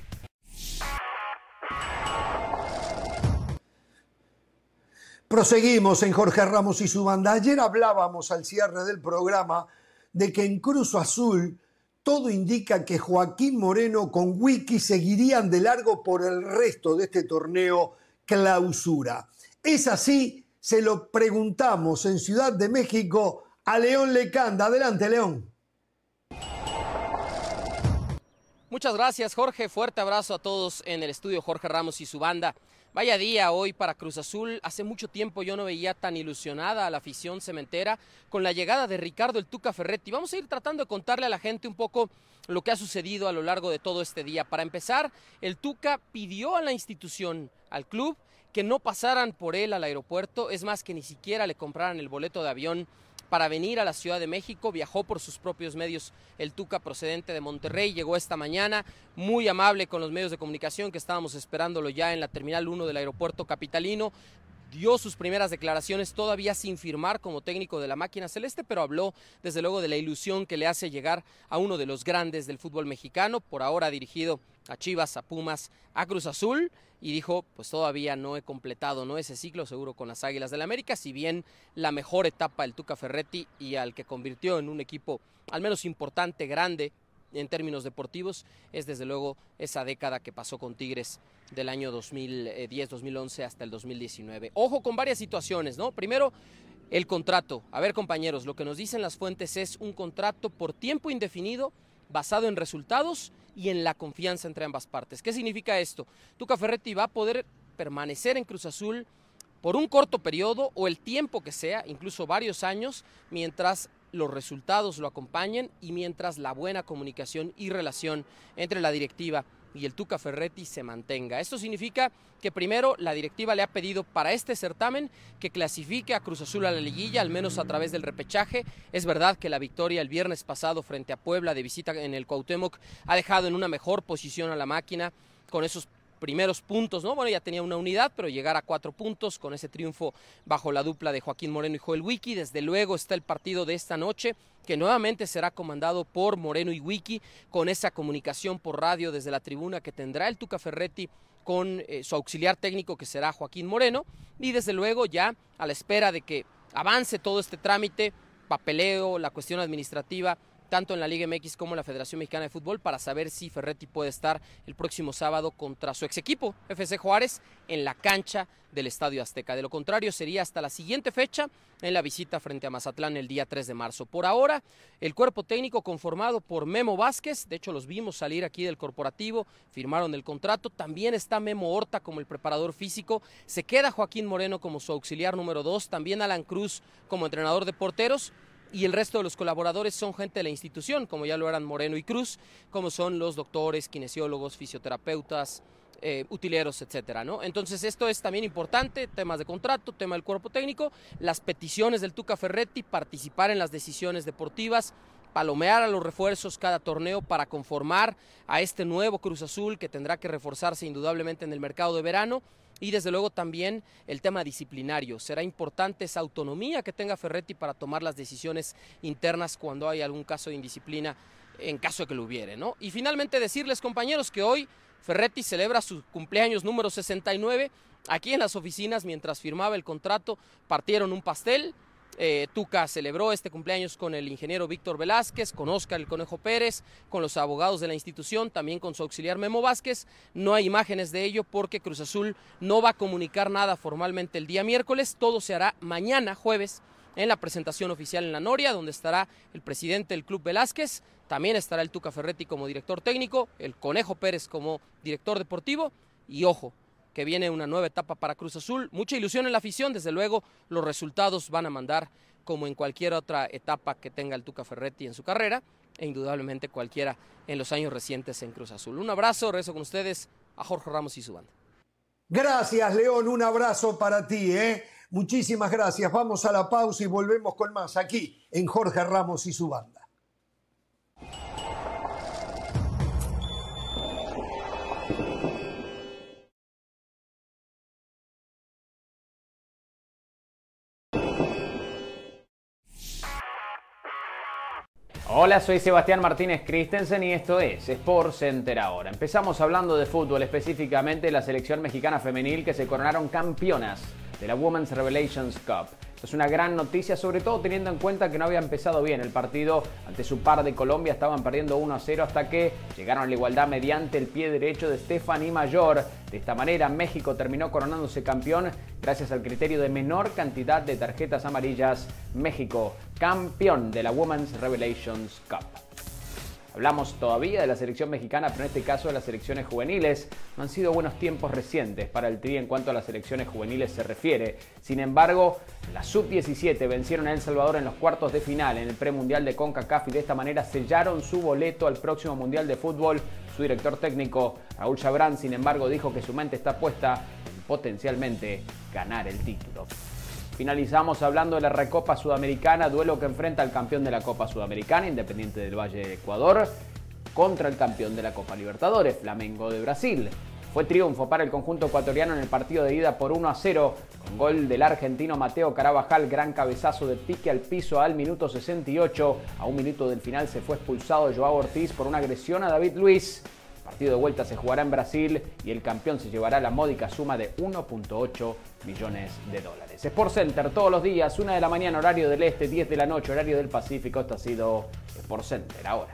Proseguimos en Jorge Ramos y su banda. Ayer hablábamos al cierre del programa de que en Cruz Azul todo indica que Joaquín Moreno con Wiki seguirían de largo por el resto de este torneo clausura. Es así, se lo preguntamos en Ciudad de México a León Lecanda. Adelante, León. Muchas gracias, Jorge. Fuerte abrazo a todos en el estudio Jorge Ramos y su banda. Vaya día hoy para Cruz Azul. Hace mucho tiempo yo no veía tan ilusionada a la afición cementera con la llegada de Ricardo el Tuca Ferretti. Vamos a ir tratando de contarle a la gente un poco lo que ha sucedido a lo largo de todo este día. Para empezar, el Tuca pidió a la institución, al club, que no pasaran por él al aeropuerto. Es más, que ni siquiera le compraran el boleto de avión para venir a la Ciudad de México. Viajó por sus propios medios el Tuca procedente de Monterrey. Llegó esta mañana muy amable con los medios de comunicación que estábamos esperándolo ya en la Terminal 1 del aeropuerto capitalino dio sus primeras declaraciones todavía sin firmar como técnico de la máquina celeste, pero habló desde luego de la ilusión que le hace llegar a uno de los grandes del fútbol mexicano, por ahora dirigido a Chivas, a Pumas, a Cruz Azul, y dijo, pues todavía no he completado ¿no? ese ciclo seguro con las Águilas del la América, si bien la mejor etapa del Tuca Ferretti y al que convirtió en un equipo al menos importante, grande, en términos deportivos es desde luego esa década que pasó con Tigres del año 2010-2011 hasta el 2019. Ojo con varias situaciones, ¿no? Primero, el contrato. A ver, compañeros, lo que nos dicen las fuentes es un contrato por tiempo indefinido basado en resultados y en la confianza entre ambas partes. ¿Qué significa esto? Tuca Ferretti va a poder permanecer en Cruz Azul por un corto periodo o el tiempo que sea, incluso varios años, mientras los resultados lo acompañen y mientras la buena comunicación y relación entre la directiva y el Tuca Ferretti se mantenga. Esto significa que primero la directiva le ha pedido para este certamen que clasifique a Cruz Azul a la liguilla, al menos a través del repechaje. Es verdad que la victoria el viernes pasado frente a Puebla de visita en el Cuauhtémoc ha dejado en una mejor posición a la máquina con esos primeros puntos, ¿no? Bueno, ya tenía una unidad, pero llegar a cuatro puntos con ese triunfo bajo la dupla de Joaquín Moreno y Joel Wiki. Desde luego está el partido de esta noche, que nuevamente será comandado por Moreno y Wiki, con esa comunicación por radio desde la tribuna que tendrá el Tuca Ferretti con eh, su auxiliar técnico que será Joaquín Moreno. Y desde luego ya a la espera de que avance todo este trámite, papeleo, la cuestión administrativa tanto en la Liga MX como en la Federación Mexicana de Fútbol para saber si Ferretti puede estar el próximo sábado contra su ex equipo, FC Juárez, en la cancha del Estadio Azteca. De lo contrario, sería hasta la siguiente fecha en la visita frente a Mazatlán el día 3 de marzo. Por ahora, el cuerpo técnico conformado por Memo Vázquez, de hecho los vimos salir aquí del corporativo, firmaron el contrato, también está Memo Horta como el preparador físico, se queda Joaquín Moreno como su auxiliar número 2, también Alan Cruz como entrenador de porteros y el resto de los colaboradores son gente de la institución, como ya lo eran Moreno y Cruz, como son los doctores, kinesiólogos, fisioterapeutas, eh, utileros, etcétera, ¿no? Entonces esto es también importante, temas de contrato, tema del cuerpo técnico, las peticiones del Tuca Ferretti, participar en las decisiones deportivas, palomear a los refuerzos cada torneo para conformar a este nuevo Cruz Azul que tendrá que reforzarse indudablemente en el mercado de verano y desde luego también el tema disciplinario. Será importante esa autonomía que tenga Ferretti para tomar las decisiones internas cuando hay algún caso de indisciplina, en caso de que lo hubiere. ¿no? Y finalmente decirles, compañeros, que hoy Ferretti celebra su cumpleaños número 69. Aquí en las oficinas, mientras firmaba el contrato, partieron un pastel eh, Tuca celebró este cumpleaños con el ingeniero Víctor Velázquez, con Oscar el Conejo Pérez, con los abogados de la institución, también con su auxiliar Memo Vázquez. No hay imágenes de ello porque Cruz Azul no va a comunicar nada formalmente el día miércoles. Todo se hará mañana, jueves, en la presentación oficial en la Noria, donde estará el presidente del club Velázquez. También estará el Tuca Ferretti como director técnico, el Conejo Pérez como director deportivo. Y ojo, que viene una nueva etapa para Cruz Azul. Mucha ilusión en la afición, desde luego los resultados van a mandar como en cualquier otra etapa que tenga el Tuca Ferretti en su carrera e indudablemente cualquiera en los años recientes en Cruz Azul. Un abrazo, rezo con ustedes a Jorge Ramos y su banda. Gracias, León, un abrazo para ti, ¿eh? Muchísimas gracias. Vamos a la pausa y volvemos con más aquí en Jorge Ramos y su banda. Hola, soy Sebastián Martínez Christensen y esto es Sport Center ahora. Empezamos hablando de fútbol, específicamente la selección mexicana femenil que se coronaron campeonas de la Women's Revelations Cup. Es una gran noticia, sobre todo teniendo en cuenta que no había empezado bien el partido ante su par de Colombia, estaban perdiendo 1 a 0 hasta que llegaron a la igualdad mediante el pie derecho de Stephanie Mayor. De esta manera, México terminó coronándose campeón gracias al criterio de menor cantidad de tarjetas amarillas. México, campeón de la Women's Revelations Cup. Hablamos todavía de la selección mexicana, pero en este caso de las selecciones juveniles. No han sido buenos tiempos recientes para el Tri en cuanto a las selecciones juveniles se refiere. Sin embargo, la sub-17 vencieron a El Salvador en los cuartos de final en el premundial de CONCACAF y de esta manera sellaron su boleto al próximo mundial de fútbol. Su director técnico, Raúl Chabrán, sin embargo, dijo que su mente está puesta en potencialmente ganar el título. Finalizamos hablando de la Recopa Sudamericana, duelo que enfrenta al campeón de la Copa Sudamericana, Independiente del Valle de Ecuador, contra el campeón de la Copa Libertadores, Flamengo de Brasil. Fue triunfo para el conjunto ecuatoriano en el partido de ida por 1 a 0, con gol del argentino Mateo Carabajal, gran cabezazo de pique al piso al minuto 68. A un minuto del final se fue expulsado Joao Ortiz por una agresión a David Luis. El partido de vuelta se jugará en Brasil y el campeón se llevará la módica suma de 1.8 millones de dólares. Sport Center todos los días, 1 de la mañana horario del este, 10 de la noche horario del Pacífico. Esto ha sido Sport Center ahora.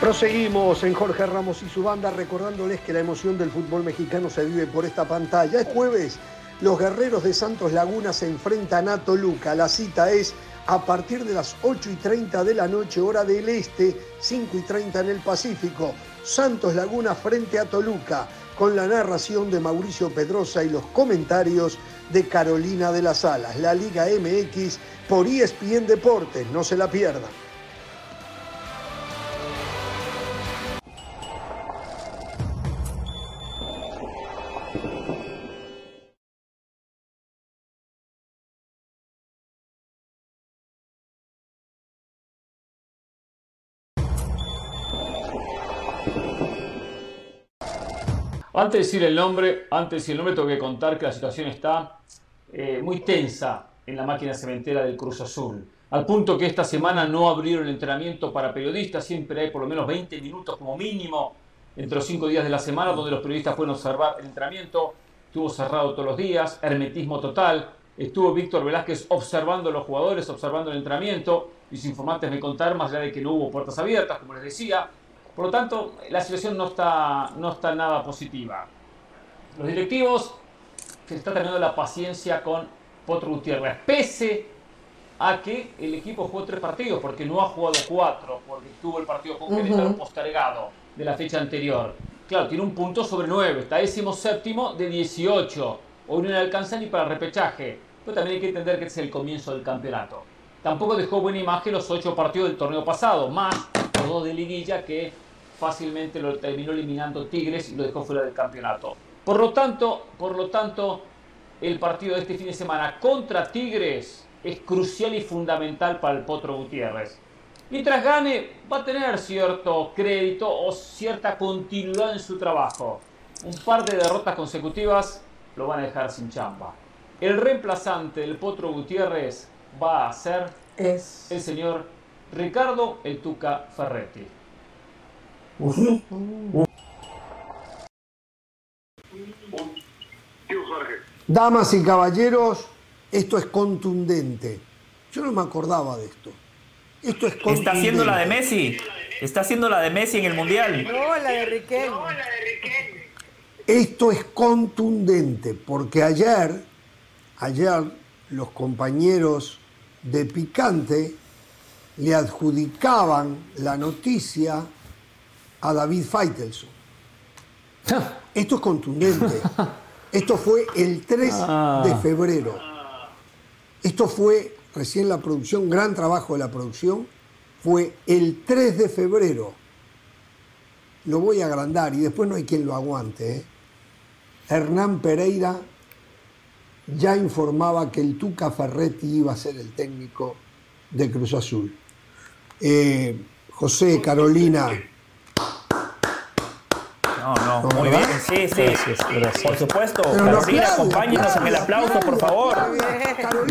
Proseguimos en Jorge Ramos y su banda recordándoles que la emoción del fútbol mexicano se vive por esta pantalla. Es jueves, los guerreros de Santos Laguna se enfrentan a Toluca. La cita es a partir de las 8 y 30 de la noche, hora del este, 5 y 30 en el Pacífico. Santos Laguna frente a Toluca, con la narración de Mauricio Pedrosa y los comentarios de Carolina de las Alas. La Liga MX por ESPN Deportes, no se la pierdan. Antes de decir el nombre, antes de decir el nombre, tengo que contar que la situación está eh, muy tensa en la máquina cementera del Cruz Azul. Al punto que esta semana no abrieron el entrenamiento para periodistas, siempre hay por lo menos 20 minutos como mínimo entre los 5 días de la semana donde los periodistas pueden observar el entrenamiento. Estuvo cerrado todos los días, hermetismo total. Estuvo Víctor Velázquez observando a los jugadores, observando el entrenamiento. Mis informantes me contaron, más allá de que no hubo puertas abiertas, como les decía, por lo tanto, la situación no está, no está nada positiva. Los directivos se están teniendo la paciencia con Potro Gutiérrez, pese a que el equipo jugó tres partidos, porque no ha jugado cuatro, porque tuvo el partido con Querétaro postergado de la fecha anterior. Claro, tiene un punto sobre nueve, está décimo séptimo de 18. Hoy no le alcanza ni para repechaje, pero también hay que entender que es el comienzo del campeonato. Tampoco dejó buena imagen los ocho partidos del torneo pasado, más los dos de liguilla que fácilmente lo terminó eliminando Tigres y lo dejó fuera del campeonato. Por lo tanto, por lo tanto, el partido de este fin de semana contra Tigres es crucial y fundamental para el Potro Gutiérrez. Mientras gane, va a tener cierto crédito o cierta continuidad en su trabajo. Un par de derrotas consecutivas lo van a dejar sin chamba. El reemplazante del Potro Gutiérrez va a ser es... el señor Ricardo El Tuca Ferretti. Damas y caballeros, esto es contundente. Yo no me acordaba de esto. Esto es contundente. Está haciendo la de Messi. Está haciendo la de Messi en el Mundial. No, la de Riquelme. Esto es contundente porque ayer, ayer los compañeros de Picante le adjudicaban la noticia a David Feitelson. Esto es contundente. Esto fue el 3 Ah. de febrero. Esto fue recién la producción, gran trabajo de la producción, fue el 3 de febrero. Lo voy a agrandar y después no hay quien lo aguante. ¿eh? Hernán Pereira ya informaba que el Tuca Ferretti iba a ser el técnico de Cruz Azul. Eh, José, Carolina, Muy ¿verdad? bien. Sí, sí. Gracias, gracias. Por supuesto. Pero Carolina, acompáñenos en el aplauso, por favor. Carolina,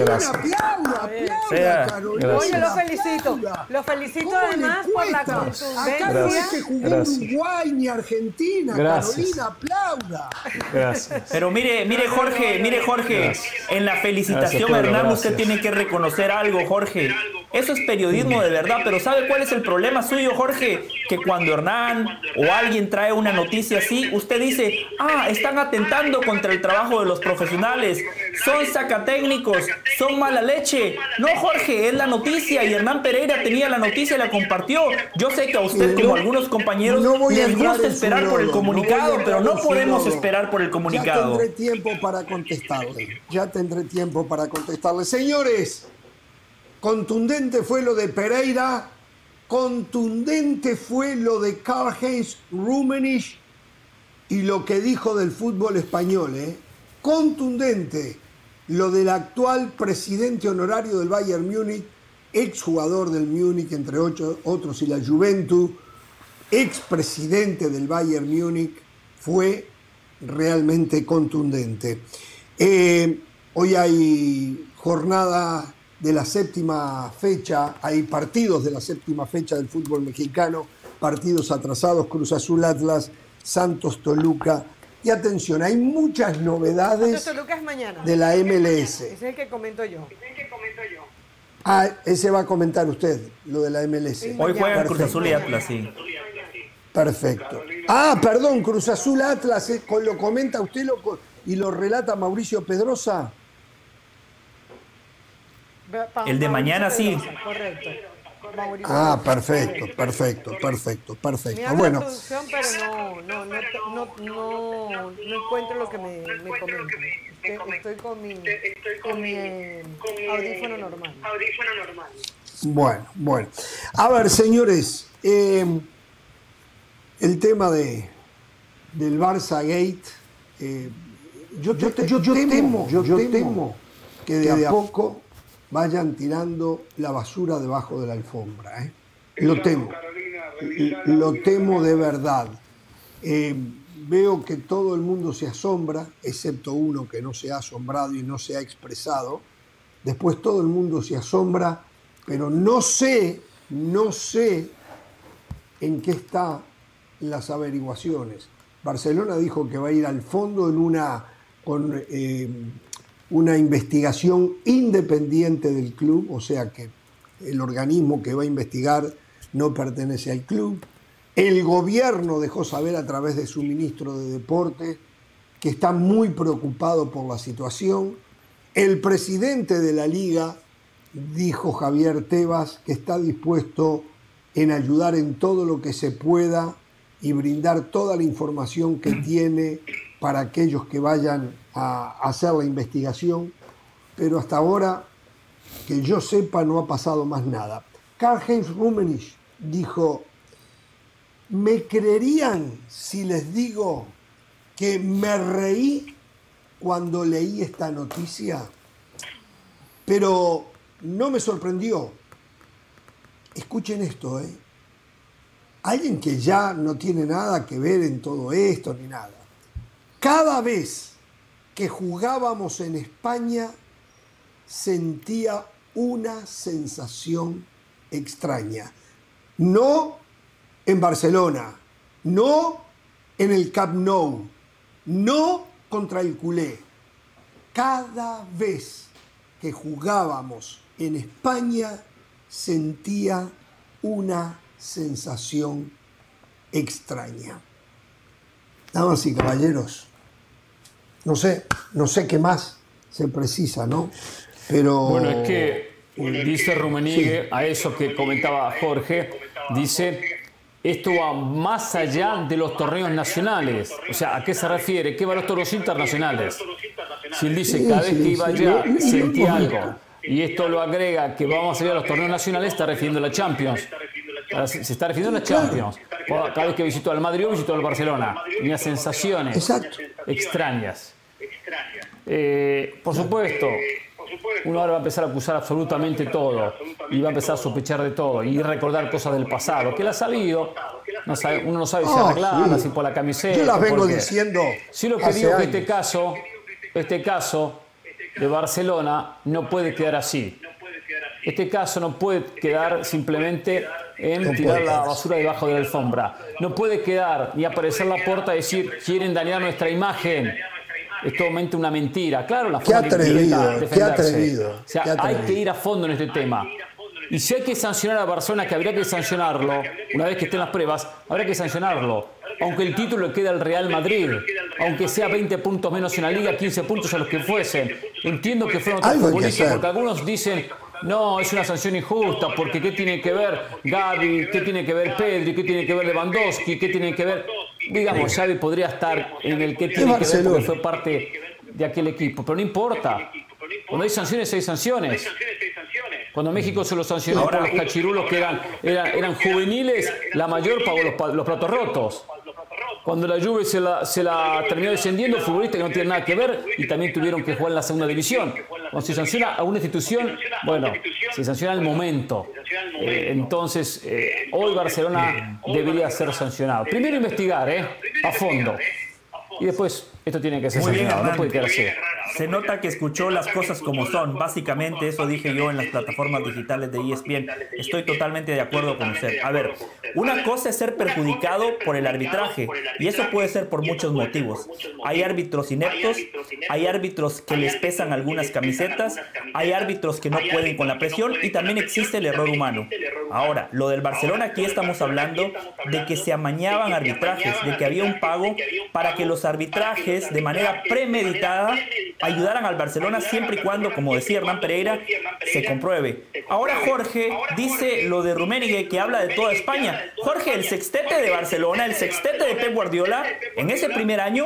Gracias. aplauda, aplauda, Sea. Carolina. Gracias. Oye, lo felicito. Lo felicito ¿Cómo le además por la cuesta? Acá no contundencia. es que jugó Gracias. Uruguay ni Argentina. Gracias. Carolina, aplauda. Gracias. Pero mire, mire Jorge, mire Jorge, Gracias. en la felicitación Hernán usted tiene que reconocer algo, Jorge. Eso es periodismo de verdad, pero ¿sabe cuál es el problema suyo, Jorge? Que cuando Hernán o alguien trae una noticia así, usted dice, ah, están atentando contra el trabajo de los profesionales, son sacatécnicos, son mala leche. No, Jorge, es la noticia y Hernán Pereira tenía la noticia y la compartió. Yo sé que a usted, como algunos compañeros, les gusta esperar por el comunicado, pero no podemos esperar por el comunicado. Ya tendré tiempo para contestarle. Ya tendré tiempo para contestarle. Señores, contundente fue lo de Pereira, contundente fue lo de Karl-Heinz Rummenigge y lo que dijo del fútbol español. ¿eh? Contundente lo del actual presidente honorario del Bayern Múnich, exjugador del Múnich, entre otros, y la Juventus, expresidente del Bayern Múnich, fue realmente contundente. Eh, hoy hay jornada de la séptima fecha, hay partidos de la séptima fecha del fútbol mexicano, partidos atrasados, Cruz Azul Atlas, Santos Toluca. Y atención, hay muchas novedades Toluca es mañana. de la MLS. Ese es el que comento yo. Ah, ese va a comentar usted, lo de la MLS. Hoy juegan Cruz. Azul y Atlas, sí. Perfecto. Ah, perdón, Cruz Azul Atlas, eh, con- lo comenta usted lo y lo relata Mauricio Pedrosa. El de mañana sí. Correcto. Mauricio. Ah, perfecto, perfecto, perfecto, perfecto. Bueno, pero no, no, no, no, no, no encuentro lo que me, me comenta. Estoy, estoy con mi, con mi audífono normal. bueno, bueno. A ver, señores, eh, el tema de, del Barça Gate, eh, yo, yo temo, yo, temo que de a poco vayan tirando la basura debajo de la alfombra. ¿eh? Lo temo. Lo temo de verdad. Eh, veo que todo el mundo se asombra, excepto uno que no se ha asombrado y no se ha expresado. Después todo el mundo se asombra, pero no sé, no sé en qué están las averiguaciones. Barcelona dijo que va a ir al fondo en una, con eh, una investigación independiente del club, o sea que el organismo que va a investigar no pertenece al club. El gobierno dejó saber a través de su ministro de Deporte que está muy preocupado por la situación. El presidente de la liga dijo Javier Tebas que está dispuesto en ayudar en todo lo que se pueda y brindar toda la información que tiene para aquellos que vayan a hacer la investigación, pero hasta ahora, que yo sepa, no ha pasado más nada. Karl-Heinz Rummenigge dijo, ¿me creerían si les digo que me reí cuando leí esta noticia? Pero no me sorprendió. Escuchen esto, ¿eh? Alguien que ya no tiene nada que ver en todo esto ni nada. Cada vez que jugábamos en España sentía una sensación extraña. No en Barcelona, no en el Camp Nou, no contra el culé. Cada vez que jugábamos en España sentía una sensación extraña. Damas y caballeros, no sé, no sé qué más se precisa, ¿no? Pero Bueno, es que dice Rummenigge a eso que comentaba Jorge, dice, esto va más allá de los torneos nacionales. O sea, ¿a qué se refiere? ¿Qué va a los torneos internacionales? Si él dice, cada vez que iba allá sentí algo, y esto lo agrega que vamos a ir a los torneos nacionales, está refiriendo a la Champions. Se está refiriendo a la Champions. Cada vez que visitó al Madrid visitó al Barcelona. Tenía sensaciones Exacto. extrañas. Eh, por supuesto, uno ahora va a empezar a acusar absolutamente todo y va a empezar a sospechar de todo y recordar cosas del pasado, que él ha sabido. No sabe- uno no sabe si sí. si por la camiseta. Yo las vengo porque- diciendo Sí, lo que hace digo es que años. este caso, este caso de Barcelona no puede quedar así. Este caso no puede quedar simplemente en tirar la basura debajo de la alfombra. No puede quedar ni aparecer la puerta y decir quieren dañar nuestra imagen. Es totalmente una mentira. Claro, la Qué forma que intenta atrevido, qué defenderse. atrevido, O sea, qué hay que ir a fondo en este tema. Y si hay que sancionar a Barcelona, que habría que sancionarlo, una vez que estén las pruebas, habrá que sancionarlo. Aunque el título quede al Real Madrid, aunque sea 20 puntos menos en la liga, 15 puntos a los que fuesen. Entiendo que fueron otros futbolistas, porque algunos dicen, no, es una sanción injusta, porque ¿qué tiene que ver Gaby? ¿Qué tiene que ver Pedri? ¿Qué tiene que ver Lewandowski? ¿Qué tiene que ver? Digamos, Xavi podría estar en el que tiene que ver porque fue parte de aquel equipo, pero no importa. Cuando hay sanciones, hay sanciones. Cuando México se lo sancionó por los cachirulos que eran, eran, juveniles, la mayor pagó los, los platos rotos. Cuando la Juve se la, se la terminó descendiendo, futbolistas que no tienen nada que ver y también tuvieron que jugar en la segunda división. Cuando se sanciona a una institución, bueno, se sanciona al momento. Eh, entonces, eh, hoy Barcelona debería ser sancionado. Primero investigar, ¿eh? A fondo. Y después esto tiene que ser sancionado, no puede quedarse. Se nota que escuchó las cosas como son. Básicamente eso dije yo en las plataformas digitales de ESPN. Estoy totalmente de acuerdo con usted. A ver, una cosa es ser perjudicado por el arbitraje y eso puede ser por muchos motivos. Hay árbitros ineptos, hay árbitros que les pesan algunas camisetas, hay árbitros que no pueden con la presión y también existe el error humano. Ahora, lo del Barcelona aquí estamos hablando de que se amañaban arbitrajes, de que había un pago para que los arbitrajes de manera premeditada ayudaran al Barcelona siempre y cuando, como decía Hernán Pereira, se compruebe. Ahora Jorge dice lo de Rummenigge que habla de toda España. Jorge, el sextete de Barcelona, el sextete de Pep Guardiola, en ese primer año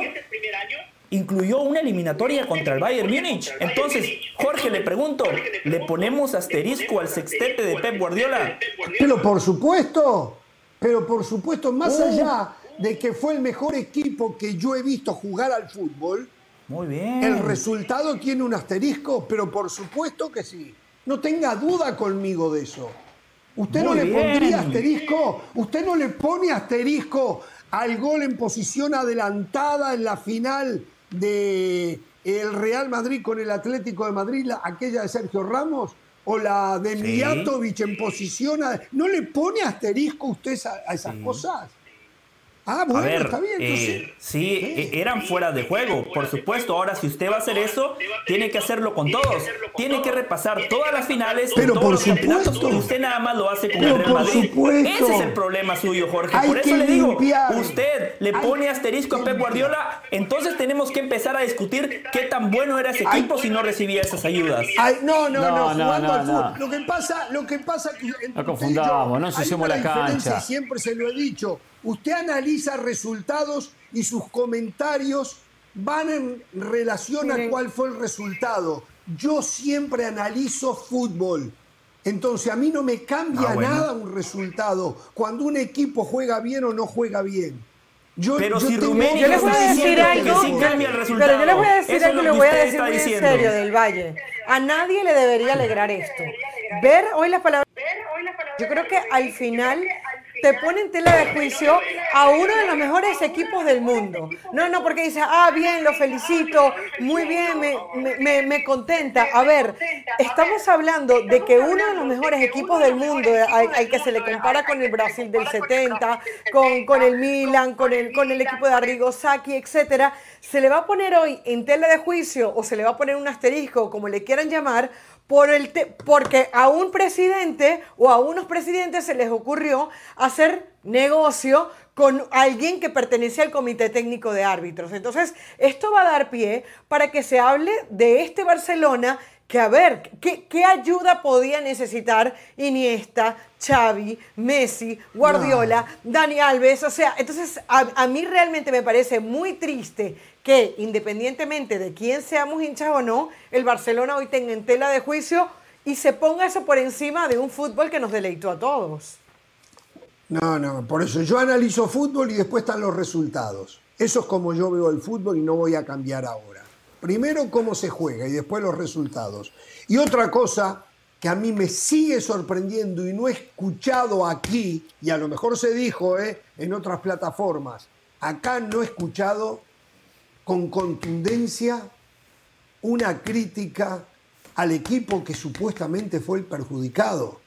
incluyó una eliminatoria contra el Bayern Múnich. Entonces, Jorge, le pregunto, ¿le ponemos asterisco al sextete de Pep Guardiola? Pero por supuesto, pero por supuesto, más uh. allá de que fue el mejor equipo que yo he visto jugar al fútbol, muy bien. El resultado tiene un asterisco, pero por supuesto que sí. No tenga duda conmigo de eso. ¿Usted no le pondría asterisco? ¿Usted no le pone asterisco al gol en posición adelantada en la final de el Real Madrid con el Atlético de Madrid, aquella de Sergio Ramos? ¿O la de Mijatovic en posición... ¿No le pone asterisco usted a, esas cosas? Ah, bueno, está bien. Eh, sí, e, eran fuera de juego, por supuesto. Ahora, si usted va a hacer eso, tiene que hacerlo con todos. Tiene que repasar todas las finales, pero todos por los supuesto. Usted nada más lo hace con el Real Madrid. Ese es el problema suyo, Jorge. por eso le digo, usted le pone asterisco a Pep Guardiola, entonces tenemos que empezar a discutir qué tan bueno era ese equipo si no recibía esas ayudas. no, no, no, jugando al fútbol. Lo que pasa, lo que pasa que no confundamos, no ensuciemos la cancha. Siempre se lo he dicho Usted analiza resultados y sus comentarios van en relación a cuál fue el resultado. Yo siempre analizo fútbol. Entonces a mí no me cambia ah, nada un resultado cuando un equipo juega bien o no juega bien. Yo, pero si Rumenia yo voy a decir algo, cambia el resultado. Pero yo le voy a decir algo, le voy a decir muy en serio del Valle. A nadie le debería alegrar esto. Ver hoy las palabras. Yo creo que al final te pone en tela de juicio a uno de los mejores equipos del mundo. No, no, porque dice, ah, bien, lo felicito, muy bien, me, me, contenta. A ver, estamos hablando de que uno de los mejores equipos del mundo, al, que se le compara con el Brasil del 70, con, con el Milan, con el, con el equipo de Arrigo Sacchi, etcétera, se le va a poner hoy en tela de juicio o se le va a poner un asterisco, como le quieran llamar, por el porque a un presidente o a unos presidentes se les ocurrió hacer negocio con alguien que pertenece al comité técnico de árbitros. Entonces, esto va a dar pie para que se hable de este Barcelona que a ver, ¿qué, qué ayuda podía necesitar Iniesta, Xavi, Messi, Guardiola, Dani Alves? O sea, entonces a, a mí realmente me parece muy triste que independientemente de quién seamos hinchas o no, el Barcelona hoy tenga en tela de juicio y se ponga eso por encima de un fútbol que nos deleitó a todos. No, no, por eso yo analizo fútbol y después están los resultados. Eso es como yo veo el fútbol y no voy a cambiar ahora. Primero cómo se juega y después los resultados. Y otra cosa que a mí me sigue sorprendiendo y no he escuchado aquí, y a lo mejor se dijo ¿eh? en otras plataformas, acá no he escuchado con contundencia una crítica al equipo que supuestamente fue el perjudicado,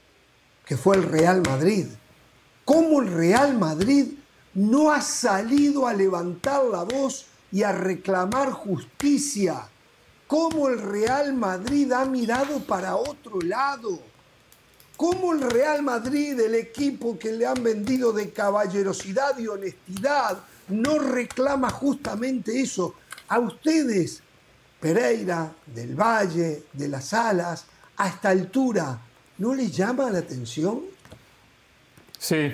que fue el Real Madrid. ¿Cómo el Real Madrid no ha salido a levantar la voz y a reclamar justicia? ¿Cómo el Real Madrid ha mirado para otro lado? ¿Cómo el Real Madrid, el equipo que le han vendido de caballerosidad y honestidad, no reclama justamente eso? A ustedes, Pereira, del Valle, de las Alas, a esta altura, ¿no les llama la atención? Sí,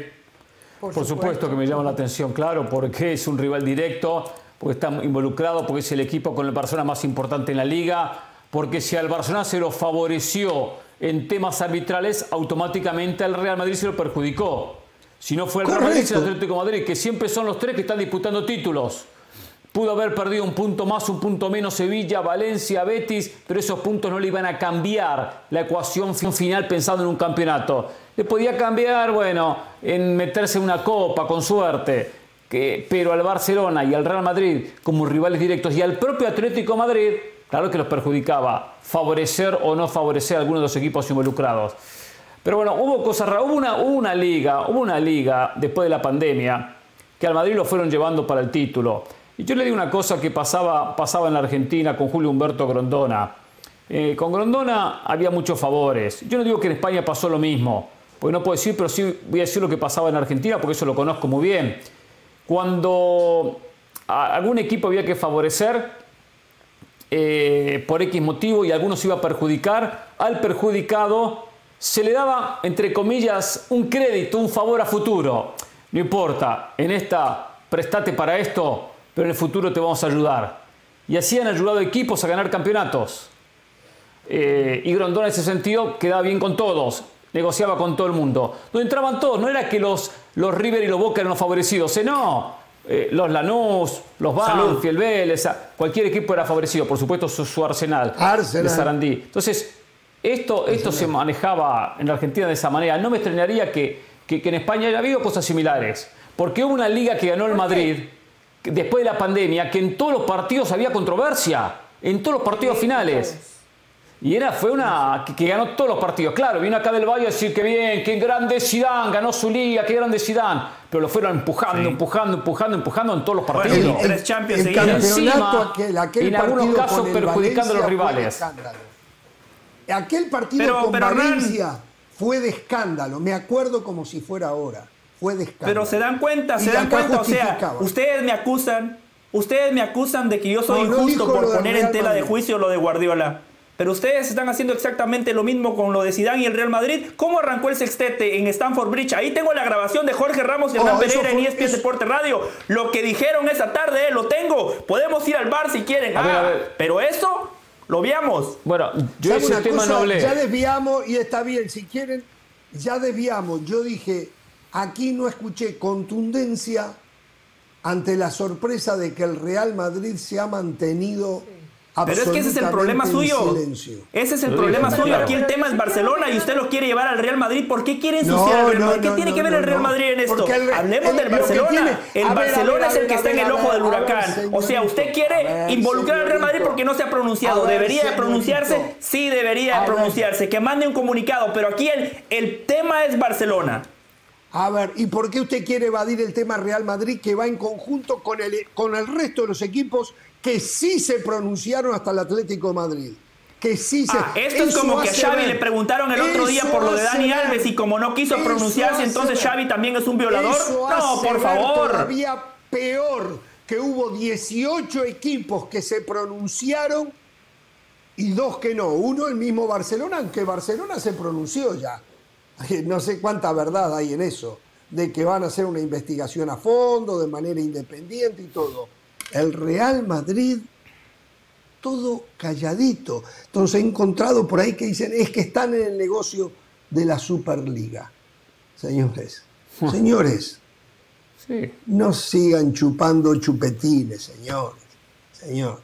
por, supuesto. que me llama la atención, claro, porque es un rival directo, porque está involucrado, porque es el equipo con la persona más importante en la liga, porque si al Barcelona se lo favoreció en temas arbitrales, automáticamente al Real Madrid se lo perjudicó. Si no fue el Real Madrid, el Atlético de Madrid, que siempre son los tres que están disputando títulos. Pudo haber perdido un punto más, un punto menos Sevilla, Valencia, Betis, pero esos puntos no le iban a cambiar la ecuación final pensando en un campeonato. Le podía cambiar, bueno, en meterse en una copa con suerte, que, pero al Barcelona y al Real Madrid como rivales directos y al propio Atlético Madrid, claro que los perjudicaba favorecer o no favorecer a alguno de los equipos involucrados. Pero bueno, hubo cosas raras, hubo una, una liga, hubo una liga después de la pandemia que al Madrid lo fueron llevando para el título. Y yo le digo una cosa que pasaba, pasaba en la Argentina con Julio Humberto Grondona. Eh, con Grondona había muchos favores. Yo no digo que en España pasó lo mismo, porque no puedo decir, pero sí voy a decir lo que pasaba en Argentina, porque eso lo conozco muy bien. Cuando algún equipo había que favorecer eh, por X motivo y algunos iba a perjudicar, al perjudicado se le daba, entre comillas, un crédito, un favor a futuro. No importa, en esta prestate para esto, pero en el futuro te vamos a ayudar. Y así han ayudado equipos a ganar campeonatos. Eh, y Grondona en ese sentido quedaba bien con todos, negociaba con todo el mundo. Donde entraban todos, no era que los, los River y los Boca eran los favorecidos, eh, no. Eh, los Lanús, los Banfield, Vélez, cualquier equipo era favorecido, por supuesto su, arsenal, de Sarandí. Entonces, esto, esto se manejaba en Argentina de esa manera. No me extrañaría que, que, que en España haya habido cosas similares, porque hubo una liga que ganó el Madrid después de la pandemia que en todos los partidos había controversia, en todos los partidos finales. Y era, fue una que, ganó todos los partidos. Claro, vino acá del Valle a decir que bien, qué grande Zidane, ganó su liga, qué grande Zidane. Pero lo fueron empujando, empujando, empujando, empujando en todos los partidos. el, tres Champions el campeonato aquel, en algunos casos perjudicando a los rivales. Aquel partido con Valencia fue de escándalo. Me acuerdo como si fuera ahora. Pero se dan cuenta, se dan cuenta, o sea, ustedes me acusan, ustedes me acusan de que yo soy injusto por poner en tela de juicio lo de Guardiola. Pero ustedes están haciendo exactamente lo mismo con lo de Zidane y el Real Madrid. ¿Cómo arrancó el sextete en Stanford Bridge? Ahí tengo la grabación de Jorge Ramos y Hernán oh, Pereira en ESPN Deporte Radio. Lo que dijeron esa tarde, eh, lo tengo. Podemos ir al bar si quieren. Ah, pero eso lo veamos. Bueno, yo ese tema no hablé. Ya desviamos y está bien. Si quieren, ya desviamos. Yo dije, Aquí no escuché contundencia ante la sorpresa de que el Real Madrid se ha mantenido pero es que ese es el problema suyo. Ese es el problema suyo. Aquí el tema es Barcelona y usted lo quiere llevar al Real Madrid. ¿Por qué quiere ensuciar al Real Madrid? ¿Qué tiene que ver el Real Madrid en esto? Hablemos del Barcelona. el Barcelona es el que está en el ojo del huracán. o sea, usted quiere involucrar al Real Madrid porque no se ha pronunciado. ¿Debería de pronunciarse? Sí, debería de pronunciarse. Que mande un comunicado. Pero aquí el, el tema es Barcelona. A ver, ¿y por qué usted quiere evadir el tema Real Madrid que va en conjunto con el, con el resto de los equipos que sí se pronunciaron hasta el Atlético de Madrid? Que sí se... Ah, esto es como que a Xavi le preguntaron el otro día por lo de Dani Alves y como no quiso pronunciarse, entonces Xavi también es un violador. no, por favor. Todavía peor que hubo 18 equipos que se pronunciaron y dos que no. Uno el mismo Barcelona, aunque Barcelona se pronunció ya. no sé cuánta verdad hay en eso, de que van a hacer una investigación a fondo, de manera independiente y todo. El Real Madrid, todo calladito. Entonces he encontrado por ahí que dicen, es que están en el negocio de la Superliga. Señores, señores, no sigan chupando chupetines, señores, señores.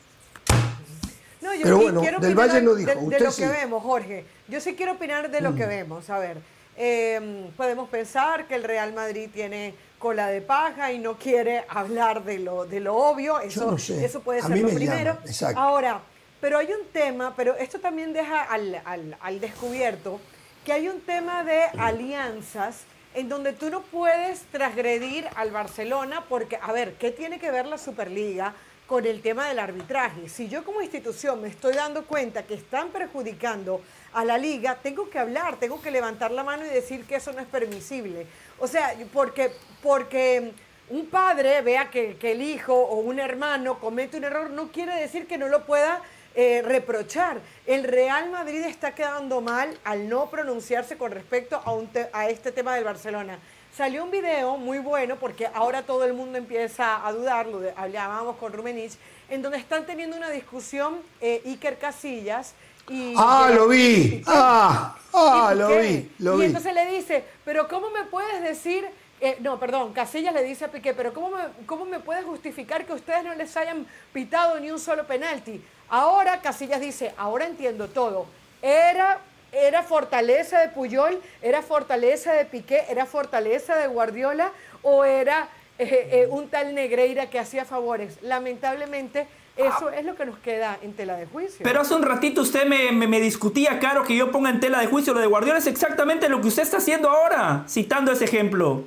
Pero bueno, del Valle no dijo. De, lo que vemos, Jorge. Yo sí quiero opinar de lo que mm. vemos. A ver, Em, podemos pensar que el Real Madrid tiene cola de paja y no quiere hablar de lo, de lo obvio. Eso, eso puede ser lo primero. Ahora, pero hay un tema, pero esto también deja al, al descubierto que hay un tema de alianzas en donde tú no puedes transgredir al Barcelona porque, a ver, ¿qué tiene que ver la Superliga con el tema del arbitraje. Si yo como institución me estoy dando cuenta que están perjudicando a la liga, tengo que hablar, tengo que levantar la mano y decir que eso no es permisible. O sea, porque, porque un padre vea que, el hijo o un hermano comete un error, no quiere decir que no lo pueda eh, reprochar. El Real Madrid está quedando mal al no pronunciarse con respecto a, un a este tema del Barcelona. Salió un video muy bueno porque ahora todo el mundo empieza a dudarlo, hablábamos con Rumenich, en donde están teniendo una discusión eh, Iker Casillas y... Ah, lo vi. Ah, ah, lo vi, lo y entonces le dice, pero ¿cómo me puedes decir eh, no, perdón, Casillas le dice a Piqué, pero ¿cómo me, ¿cómo me puedes justificar que ustedes no les hayan pitado ni un solo penalti? Ahora Casillas dice, ahora entiendo todo. Era, era fortaleza de Puyol, era fortaleza de Piqué, era fortaleza de Guardiola o era eh, eh, un tal Negreira que hacía favores. Lamentablemente, eso es lo que nos queda en tela de juicio. Pero hace un ratito usted me, me, discutía, Caro, que yo ponga en tela de juicio lo de Guardiola. Es exactamente lo que usted está haciendo ahora, citando ese ejemplo.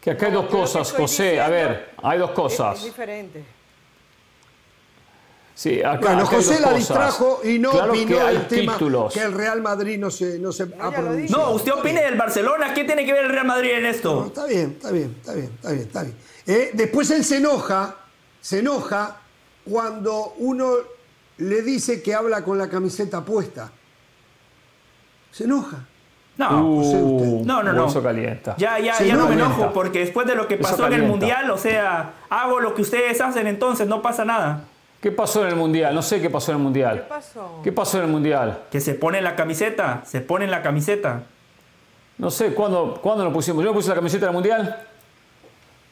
Que acá hay dos cosas, José. A ver, hay dos cosas. Es, diferente. Sí, acá, bueno, José la distrajo y no opinó del tema títulos. que el Real Madrid no se, no se ha pronunciado. No, usted opine del Barcelona. ¿Qué tiene que ver el Real Madrid en esto? está bien, está bien, está bien, está bien, está bien. Eh, después él se enoja, se enoja cuando uno le dice que habla con la camiseta puesta. Se enoja. No, uh, no, no, no. Ya, ya, ya no me enojo porque después de lo que pasó en el Mundial, o sea, hago lo que ustedes hacen entonces, no pasa nada. ¿Qué pasó en el Mundial? No sé qué pasó en el Mundial. ¿Qué pasó? ¿Qué pasó en el Mundial? Que se pone la camiseta, se pone la camiseta. No sé, ¿cuándo, ¿cuándo lo pusimos? ¿Yo puse la camiseta del Mundial?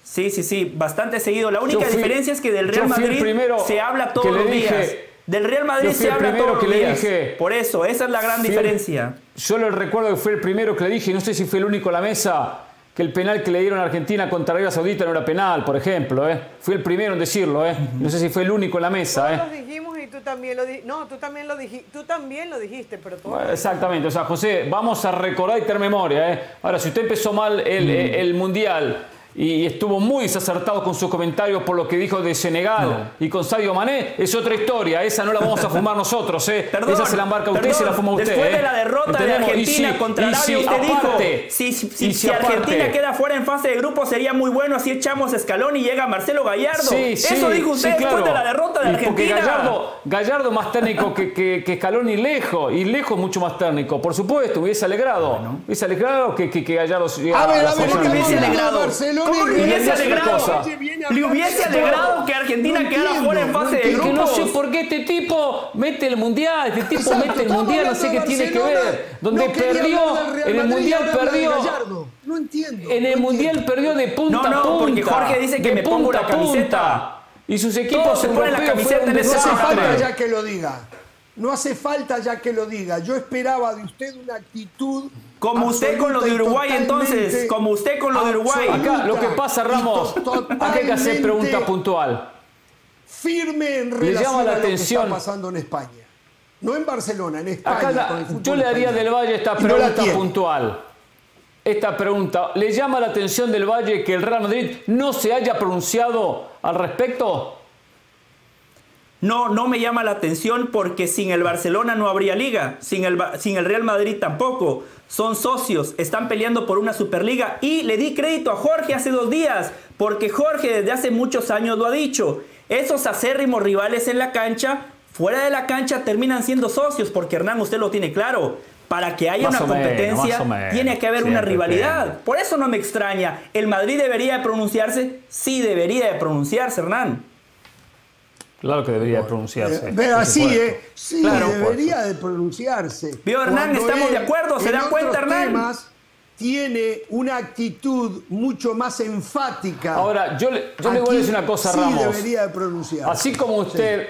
Sí, sí, sí, bastante seguido. La única diferencia es que del Real Madrid se habla todos los días. Del Real Madrid se habla todos que Le dije, Por eso, esa es la gran diferencia. Yo le recuerdo que fue el primero que le dije, no sé si fue el único a la mesa, que el penal que le dieron a Argentina contra Arabia Saudita no era penal, por ejemplo. ¿eh? Fui el primero en decirlo. ¿eh? No sé si fue el único en la mesa. Todos ¿eh? lo dijimos y tú también lo dijiste. No, tú también lo, dijiste, tú también lo dijiste, pero tú... exactamente. O sea, José, vamos a recordar y tener memoria. ¿eh? Ahora, si usted empezó mal el, mm. el Mundial y estuvo muy desacertado con sus comentarios por lo que dijo de Senegal y con Sadio Mané, es otra historia. Esa no la vamos a fumar nosotros, ¿eh? Esa se la embarca usted y se la fuma usted. Después de ¿eh? la derrota de Argentina contra Arabia, usted dijo, si, si, Argentina queda fuera en fase de grupo sería muy bueno, así echamos escalón y llega Marcelo Gallardo. Eso dijo usted después de la derrota de Argentina. Porque Gallardo, Gallardo más técnico que, que, que, Scaloni y lejos, y lejos mucho más técnico. Por supuesto, hubiese alegrado. Hubiese alegrado que, que, Gallardo... A ver, a ver, hubiese alegrado. ¿Cómo le hubiese alegrado? Le hubiese alegrado que Argentina quedara fuera en fase de grupos. no sé por qué este tipo mete el mundial, este tipo mete el mundial, no sé qué tiene que ver. Donde perdió, en el mundial perdió. No entiendo. En el mundial perdió de punta a punta. No, no, porque Jorge dice que me pongo la camiseta. Y sus equipos se ponen la camiseta en ese No hace falta ya que lo diga. No hace falta ya que lo diga. Yo esperaba de usted una actitud como usted con lo de Uruguay, entonces. Como usted con lo de Uruguay. Acá lo que pasa, Ramos, acá hay que hacer pregunta puntual. Firme en relación a lo que está pasando en España. No en Barcelona, en España. yo le haría del Valle esta pregunta puntual. Esta pregunta, ¿le llama la atención del Valle que el Real Madrid no se haya pronunciado al respecto? No, no me llama la atención porque sin el Barcelona no habría liga, sin el, sin el Real Madrid tampoco. Son socios, están peleando por una Superliga y le di crédito a Jorge hace dos días, porque Jorge desde hace muchos años lo ha dicho. Esos acérrimos rivales en la cancha, fuera de la cancha terminan siendo socios, porque Hernán usted lo tiene claro. Para que haya una competencia tiene que haber una rivalidad. Por eso no me extraña. ¿El Madrid debería de pronunciarse? Sí debería de pronunciarse, Hernán. Claro que debería de pronunciarse. Eh, así, ¿eh? Sí, debería de pronunciarse. Vio Hernán, estamos de acuerdo, ¿se da cuenta Hernán? Temas, tiene una actitud mucho más enfática. Ahora, yo le, yo le voy a decir una cosa, Ramos. Sí, debería de pronunciarse. Así como usted.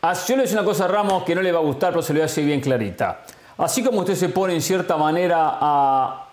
Yo le voy a decir una cosa, Ramos, que no le va a gustar, pero se lo voy a decir bien clarita. Así como usted se pone en cierta manera a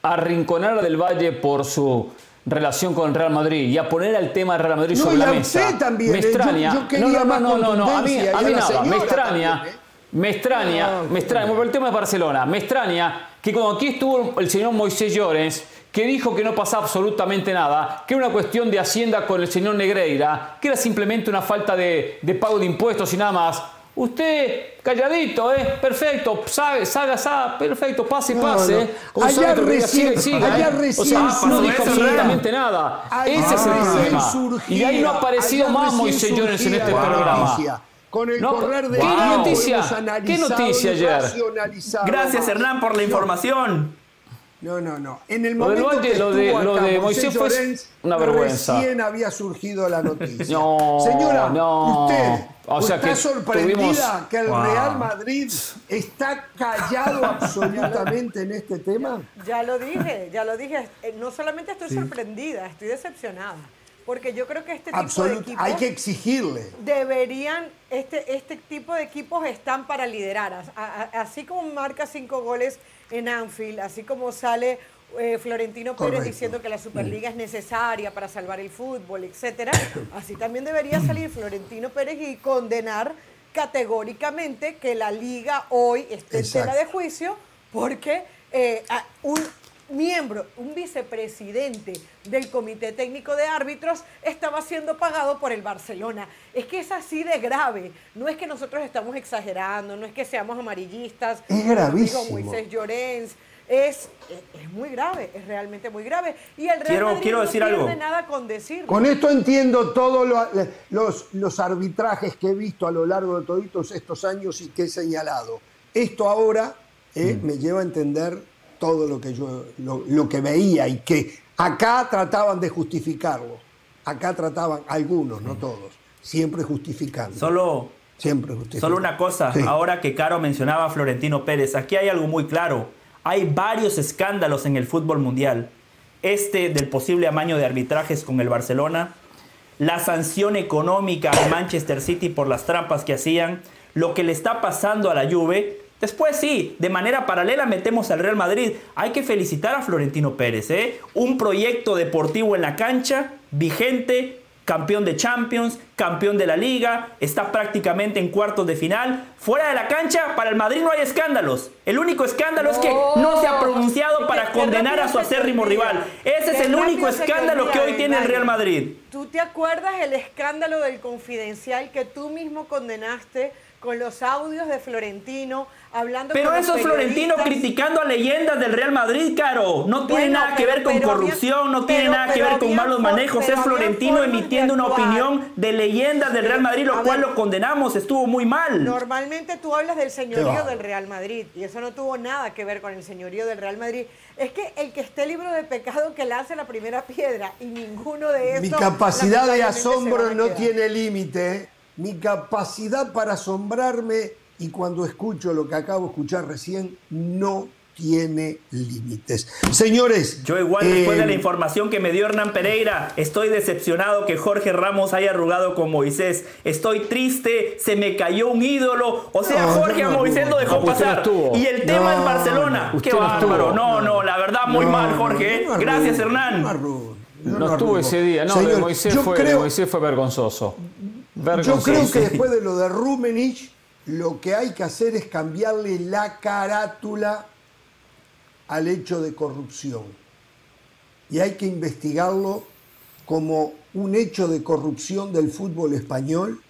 arrinconar del Valle por su relación con el Real Madrid y a poner el tema del Real Madrid sobre la mesa. También, me ¿eh? extraña. no, no, no, no, no, a mí, a mí nada. Me extraña. ¿eh? Me extraña, me extraña, por el tema de Barcelona, me extraña que cuando aquí estuvo el señor Moisés Llorens, que dijo que no pasaba absolutamente nada, que era una cuestión de Hacienda con el señor Negreira, que era simplemente una falta de, de pago de impuestos y nada más. Usted, calladito, ¿eh? Perfecto, sabe, saga, saga, perfecto, pase, pase. No. Allá recién, siga, allá ¿eh? o sea, no dijo absolutamente nada. Ese es el problema. Surgía, y ahí no ha aparecido más Moisés en este programa. Con el no, correr de ¿Qué noticia? ¿Qué noticia ayer? Gracias, Hernán, por la información. No, no, no. En el momento que lo de, lo de Moisés fue una vergüenza. Recién había surgido la noticia. no, Señora, no. usted o sea está que sorprendida que el Real Madrid está callado absolutamente en este tema. Ya lo dije, ya lo dije. Eh, no solamente estoy sorprendida, estoy decepcionada. Porque yo creo que este tipo de equipos... Hay que exigirle. Deberían, este, este tipo de equipos están para liderar. así como marca cinco goles en Anfield, así como sale eh, Florentino Pérez diciendo que la Superliga es necesaria para salvar el fútbol, etcétera, así también debería salir Florentino Pérez y condenar categóricamente que la liga hoy esté en tela de juicio porque eh, un miembro, un vicepresidente del Comité Técnico de Árbitros estaba siendo pagado por el Barcelona. Es que es así de grave. No es que nosotros estamos exagerando, no es que seamos amarillistas. Es gravísimo. Moisés Llorens. Es, es, muy grave, es realmente muy grave. Y el Real quiero, Madrid quiero no decir tiene algo. nada con decir. Con esto entiendo todos los, los arbitrajes que he visto a lo largo de todos estos años y que he señalado. Esto ahora eh, mm. me lleva a entender todo lo que yo lo, que veía y que acá trataban de justificarlo. Acá trataban algunos, no todos, siempre justificando. Solo siempre Solo una cosa, ahora que Caro mencionaba a Florentino Pérez, aquí hay algo muy claro. Hay varios escándalos en el fútbol mundial. Este del posible amaño de arbitrajes con el Barcelona, la sanción económica a Manchester City por las trampas que hacían, lo que le está pasando a la Juve Después sí, de manera paralela metemos al Real Madrid. Hay que felicitar a Florentino Pérez, ¿eh? Un proyecto deportivo en la cancha, vigente, campeón de Champions, campeón de la Liga, está prácticamente en cuartos de final. Fuera de la cancha, para el Madrid no hay escándalos. El único escándalo es que no se ha pronunciado para condenar a su acérrimo rival. Ese es el único escándalo que hoy tiene el Real Madrid. ¿Tú te acuerdas el escándalo del confidencial que tú mismo condenaste con los audios de Florentino? Hablando Pero eso es Florentino criticando a leyendas del Real Madrid, Caro. No tiene nada que ver con corrupción, no tiene nada que ver con malos manejos. Es Florentino emitiendo una opinión de leyendas del Real Madrid, lo cual lo condenamos. Estuvo muy mal. Normalmente tú hablas del señorío del Real Madrid y eso no tuvo nada que ver con el señorío del Real Madrid. Es que el que esté libre de pecado que lance la primera piedra y ninguno de esos. Mi capacidad de asombro no tiene límite. Mi capacidad para asombrarme y cuando escucho lo que acabo de escuchar recién, no tiene límites. Señores. Yo igual después de la eh, información que me dio Hernán Pereira, estoy decepcionado que Jorge Ramos haya arrugado con Moisés. Estoy triste, se me cayó un ídolo. O sea, Jorge a Moisés lo dejó pasar. y el tema es Barcelona. Qué bárbaro. No, no, la verdad muy mal, Jorge. Gracias, Hernán. No, estuvo ese día, no, Moisés, fue, Moisés fue vergonzoso. vergonzoso. Yo creo que después de lo de Rumenich lo que hay que hacer es cambiarle la carátula al hecho de corrupción. Y hay que investigarlo como un hecho de corrupción del fútbol español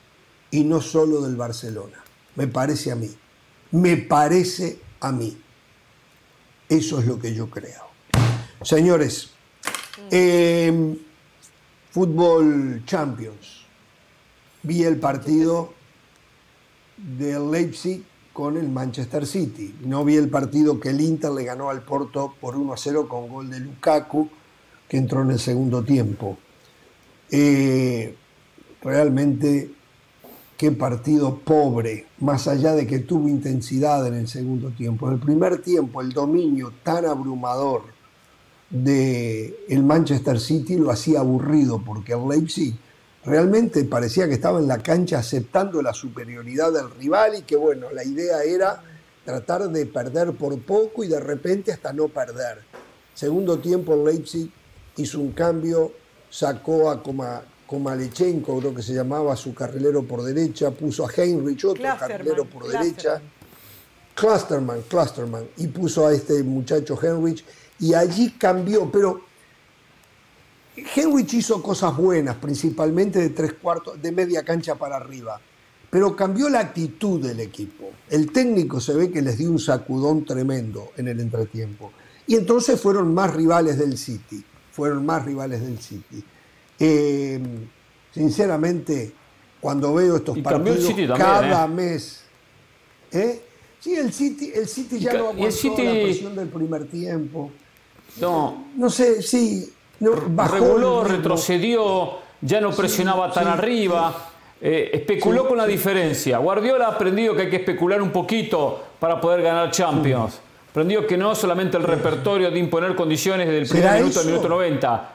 y no solo del Barcelona. Me parece a mí. Me parece a mí. Eso es lo que yo creo. Señores, em, Fútbol Champions. Vi el partido del Leipzig con el Manchester City. No vi el partido que el Inter le ganó al Porto por 1 a 0 con gol de Lukaku, que entró en el segundo tiempo. Eh, realmente, qué partido pobre, más allá de que tuvo intensidad en el segundo tiempo. En el primer tiempo, el dominio tan abrumador del el Manchester City lo hacía aburrido, porque el Leipzig realmente parecía que estaba en la cancha aceptando la superioridad del rival y que bueno, la idea era tratar de perder por poco y de repente hasta no perder. Segundo tiempo Leipzig hizo un cambio, sacó a Komalechenko, creo que se llamaba, su carrilero por derecha, puso a Heinrich, otro carrilero por derecha, Clusterman, Clusterman, y puso a este muchacho Heinrich y allí cambió, pero Henrich hizo cosas buenas, principalmente de tres cuartos, de media cancha para arriba, pero cambió la actitud del equipo. El técnico se ve que les dio un sacudón tremendo en el entretiempo. Y entonces fueron más rivales del City, fueron más rivales del City. Eh, sinceramente, cuando veo estos partidos cada ¿eh? mes, ¿eh? Sí, el City, el City ya no aguantó City... la presión del primer tiempo. No. No sé, sí. No, bajó Reguló, retrocedió, ya no presionaba tan sí, arriba. eh, especuló con la diferencia. Guardiola ha aprendido que hay que especular un poquito para poder ganar Champions. Aprendió que no solamente el repertorio de imponer condiciones desde el primer ¿Será minuto al minuto 90,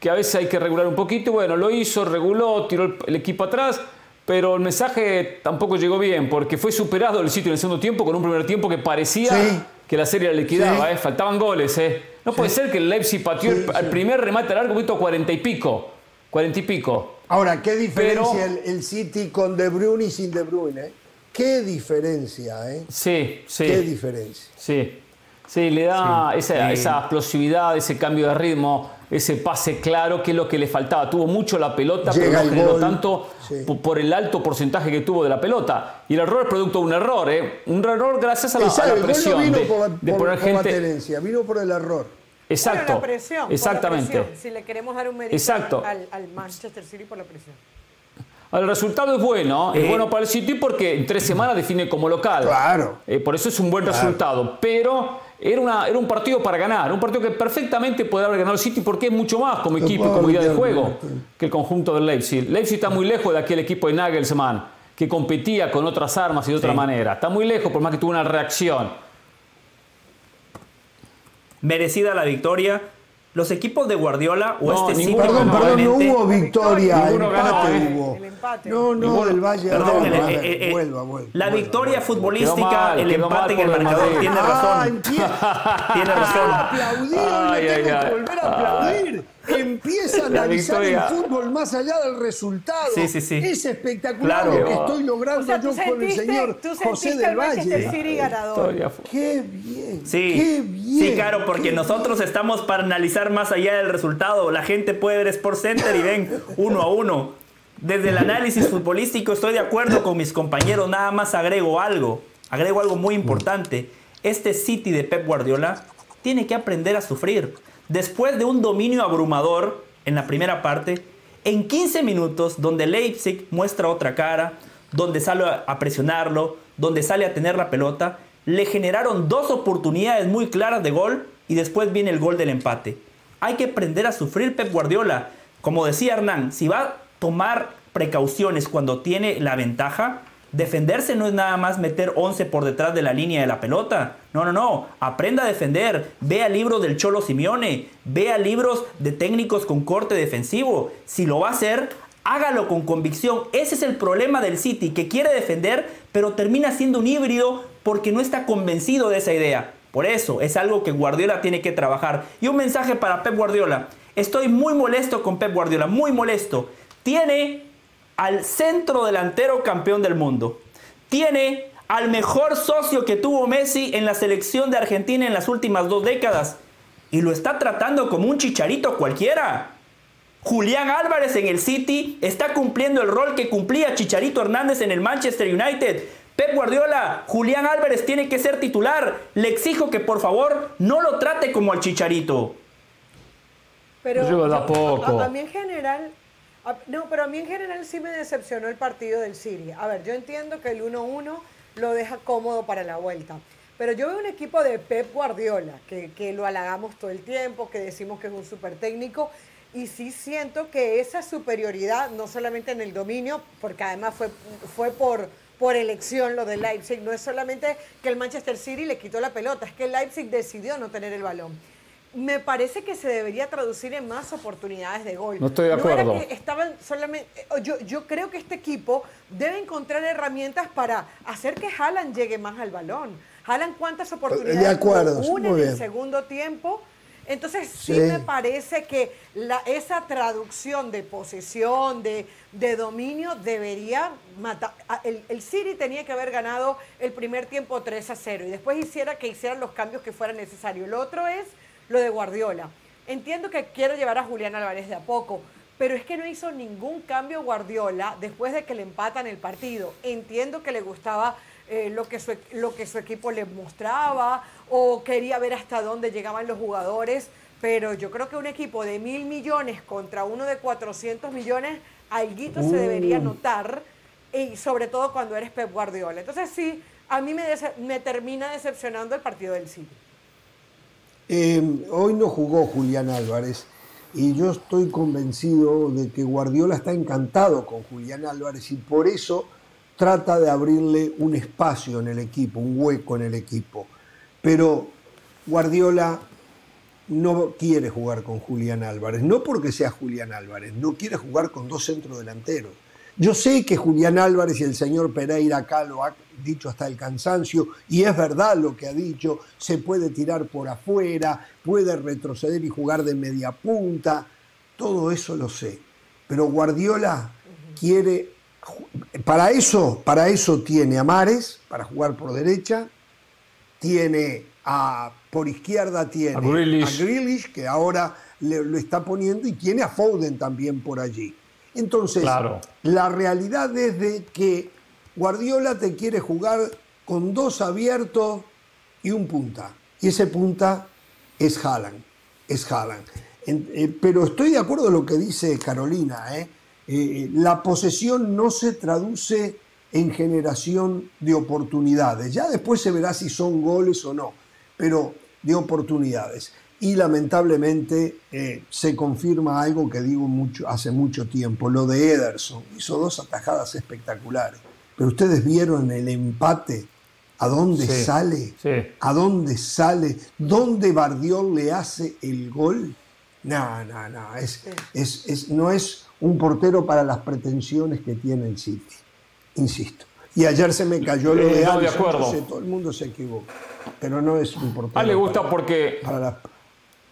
que a veces hay que regular un poquito. Bueno, lo hizo, reguló, tiró el, el equipo atrás, pero el mensaje tampoco llegó bien, porque fue superado el sitio en el segundo tiempo con un primer tiempo que parecía Sí. que la serie la liquidaba, Sí. eh, faltaban goles. eh. No puede ser que el Leipzig pateó el- Sí, al primer remate largo, puesto cuarenta y pico. Cuarenta y pico. Ahora, ¿qué diferencia Pero- el, el City con De Bruyne y sin De Bruyne? eh? ¿Qué diferencia, eh? Sí, sí. ¿Qué diferencia? Sí, sí, le da Sí. esa, explosividad, ese cambio de ritmo, ese pase claro, que es lo que le faltaba. Tuvo mucho la pelota, Llega pero no generó gol. tanto Sí. por el alto porcentaje que tuvo de la pelota. Y el error es producto de un error, ¿eh? Un error gracias a la, a la no presión vino de, por, de por- poner por la gente. tenencia, vino por el error. Exacto. Por la presión. por la Exactamente. presión, si le queremos dar un mérito Exacto. Al, al Manchester City por la presión. El resultado es bueno, es bueno para el City porque en tres semanas define como local. Claro. Eh, por eso es un buen Claro. resultado. Pero era, una, era un partido para ganar, un partido que perfectamente puede haber ganado el City porque es mucho más como equipo y como idea de juego que el conjunto del Leipzig. Leipzig está muy lejos de aquel equipo de Nagelsmann que competía con otras armas y de otra Sí. manera. Está muy lejos por más que tuvo una reacción. Merecida la victoria. Los equipos de Guardiola o No, este City Perdón, perdón, no hubo victoria, Ninguno empate ganó, hubo. El empate. No, no, Ninguno- del Valle. Perdón, no, el- el- el- vuelva, vuelva, la vuelva, victoria vuelva. futbolística, mal, el empate en el el marcador, tiene Ah, razón. empieza. Tiene razón. Aplaudir, Ay, le ay, tengo ay. que volver a aplaudir. Empieza a analizar el fútbol más allá del resultado. Sí, sí, sí. Es espectacular Claro. lo que estoy logrando O sea, tú yo con el señor José del Valle. City ganador. Qué bien. Sí, qué bien. sí, claro, porque nosotros estamos para analizar más allá del resultado. La gente puede ver Sports Center y ven uno a uno. Desde el análisis futbolístico estoy de acuerdo con mis compañeros, nada más agrego algo, agrego algo muy importante. Este City de Pep Guardiola tiene que aprender a sufrir. Después de un dominio abrumador en la primera parte, en 15 minutos donde Leipzig muestra otra cara, donde sale a presionarlo, donde sale a tener la pelota, le generaron dos oportunidades muy claras de gol y después viene el gol del empate. Hay que aprender a sufrir Pep Guardiola. Como decía Hernán, si va a tomar precauciones cuando tiene la ventaja, defenderse no es nada más meter 11 por detrás de la línea de la pelota. No, no, no. Aprenda a defender. Vea libros del Cholo Simeone. Vea libros de técnicos con corte defensivo. Si lo va a hacer, hágalo con convicción. Ese es el problema del City, que quiere defender, pero termina siendo un híbrido porque no está convencido de esa idea. Por eso es algo que Guardiola tiene que trabajar. Y un mensaje para Pep Guardiola. Estoy muy molesto con Pep Guardiola, muy molesto. Tiene al centro delantero campeón del mundo. Tiene al mejor socio que tuvo Messi en la selección de Argentina en las últimas dos décadas. Y lo está tratando como un chicharito cualquiera. Julián Álvarez en el City está cumpliendo el rol que cumplía Chicharito Hernández en el Manchester United. Pep Guardiola, Julián Álvarez tiene que ser titular. Le exijo que por favor no lo trate como al Chicharito. Pero Yo en general, no, pero a mí en general sí me decepcionó el partido del City. A ver, yo entiendo que el 1-1 lo deja cómodo para la vuelta. Pero yo veo un equipo de Pep Guardiola, que, lo halagamos todo el tiempo, que decimos que es un súper técnico, y sí siento que esa superioridad, no solamente en el dominio, porque además fue, fue por, por elección lo de Leipzig, no es solamente que el Manchester City le quitó la pelota, es que Leipzig decidió no tener el balón. Me parece que se debería traducir en más oportunidades de gol. No estoy de era acuerdo. que estaban solamente. eh, Yo, yo creo que este equipo debe encontrar herramientas para hacer que Haaland llegue más al balón. Haaland, ¿cuántas oportunidades? De acuerdo, Una muy en el segundo tiempo. Entonces sí, Sí. me parece que la, esa traducción de posesión, de, de dominio, debería matar. El, el City tenía que haber ganado el primer tiempo 3 a 0 y después hiciera que hicieran los cambios que fueran necesarios. Lo otro es lo de Guardiola. Entiendo que quiero llevar a Julián Álvarez de a poco, pero es que no hizo ningún cambio Guardiola después de que le empatan el partido. Entiendo que le gustaba eh, lo, que su, lo que su equipo le mostraba o quería ver hasta dónde llegaban los jugadores, pero yo creo que un equipo de mil millones contra uno de 400 millones, alguito se debería Uh. notar, y sobre todo cuando eres Pep Guardiola. Entonces sí, a mí me, me termina decepcionando el partido del City. Eh, hoy no jugó Julián Álvarez y yo estoy convencido de que Guardiola está encantado con Julián Álvarez y por eso trata de abrirle un espacio en el equipo, un hueco en el equipo. Pero Guardiola no quiere jugar con Julián Álvarez, no porque sea Julián Álvarez, no quiere jugar con dos centrodelanteros. Yo sé que Julián Álvarez y el señor Pereira acá lo ha dicho hasta el cansancio, y es verdad lo que ha dicho, se puede tirar por afuera, puede retroceder y jugar de media punta, todo eso lo sé. Pero Guardiola quiere, para eso, para eso tiene a Mares, para jugar por derecha, tiene a, por izquierda tiene A Grealish. a Grealish, que ahora le- lo está poniendo, y tiene a Foden también por allí. Entonces, Claro. la realidad es de que Guardiola te quiere jugar con dos abiertos y un punta. Y ese punta es Haaland. Es Haaland. En- eh, pero estoy de acuerdo en lo que dice Carolina. ¿eh? Eh, la posesión no se traduce en generación de oportunidades. Ya después se verá si son goles o no, pero de oportunidades. Y lamentablemente eh, se confirma algo que digo mucho, hace mucho tiempo, lo de Ederson. Hizo dos atajadas espectaculares. Pero ustedes vieron el empate, a dónde Sí, sale, sí. a dónde sale, dónde Bardiol le hace el gol. No, no, no, es, es, es- no es un portero para las pretensiones que tiene el City, insisto. Y ayer se me cayó lo Eh, de no, de acuerdo. sé, todo el mundo se equivoca, pero no es un portero. A él le gusta para- porque. para la-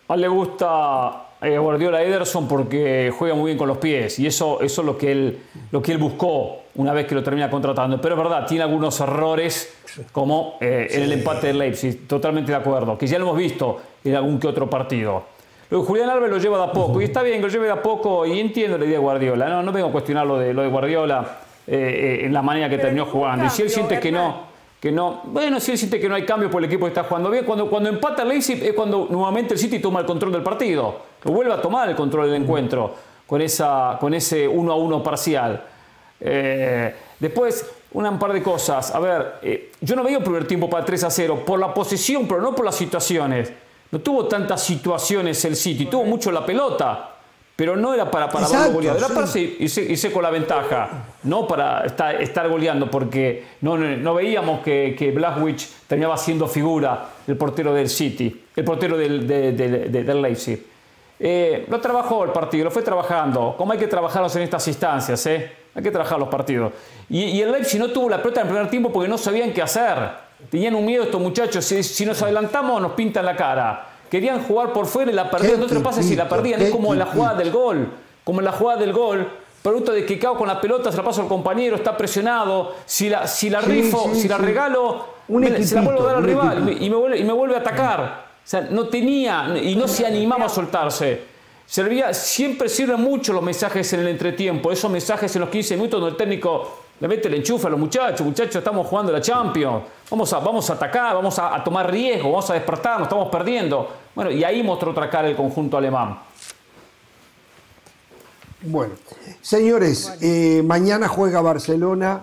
A él le gusta eh, Guardiola Ederson porque juega muy bien con los pies y eso, eso es lo que, él, lo que él buscó una vez que lo termina contratando. Pero es verdad, tiene algunos errores como eh, en el empate del Leipzig, totalmente de acuerdo, que ya lo hemos visto en algún que otro partido. Lo de Julián Álvarez lo lleva de a poco y está bien que lo lleve de a poco y entiendo la idea de Guardiola. No, no vengo a cuestionar lo de, lo de Guardiola eh, eh, en la manera que terminó jugando. Y si él siente que no, que no, bueno, si él siente que no hay cambio por el equipo que está jugando bien, cuando, cuando empata el Leipzig es cuando nuevamente el City toma el control del partido, lo vuelve a tomar el control del encuentro con, esa, con ese 1 a 1 parcial. Eh, después, un par de cosas. A ver, eh, yo no veía un primer tiempo para 3 a 0 por la posesión, pero no por las situaciones. No tuvo tantas situaciones el City, tuvo mucho la pelota. Pero no era para, para verlo Exacto, goleado, era sí. para se- irse, irse con la ventaja, no para estar, estar goleando, porque no, no, no veíamos que, que Blachwich terminaba siendo figura el portero del City, el portero del, de- de- de- del Leipzig. Eh, lo trabajó el partido, lo fue trabajando, como hay que trabajarlos en estas instancias, ¿eh? hay que trabajar los partidos. Y, y el Leipzig no tuvo la pelota en el primer tiempo porque no sabían qué hacer. Tenían un miedo estos muchachos, si, si nos adelantamos nos pintan la cara. Querían jugar por fuera y la perdían. No te pasa si la perdían, es como en la jugada del gol. Como en la jugada del gol. Producto de que cago con la pelota, se la paso al compañero, está presionado. Si la, si la Sí, rifo, sí, si la regalo, Un me- se la vuelvo a dar al rival y me, equipito. y me vuelve, y me vuelve a atacar. O sea, no tenía y no se animaba a soltarse. Servía, siempre sirven mucho los mensajes en el entretiempo, esos mensajes en los 15 minutos donde el técnico le mete el enchufe a los muchachos, muchachos, estamos jugando la Champions, vamos a, vamos a atacar, vamos a, a tomar riesgo, vamos a despertarnos, estamos perdiendo. Bueno, y ahí mostró otra cara el conjunto alemán. Bueno, señores, eh, mañana juega Barcelona,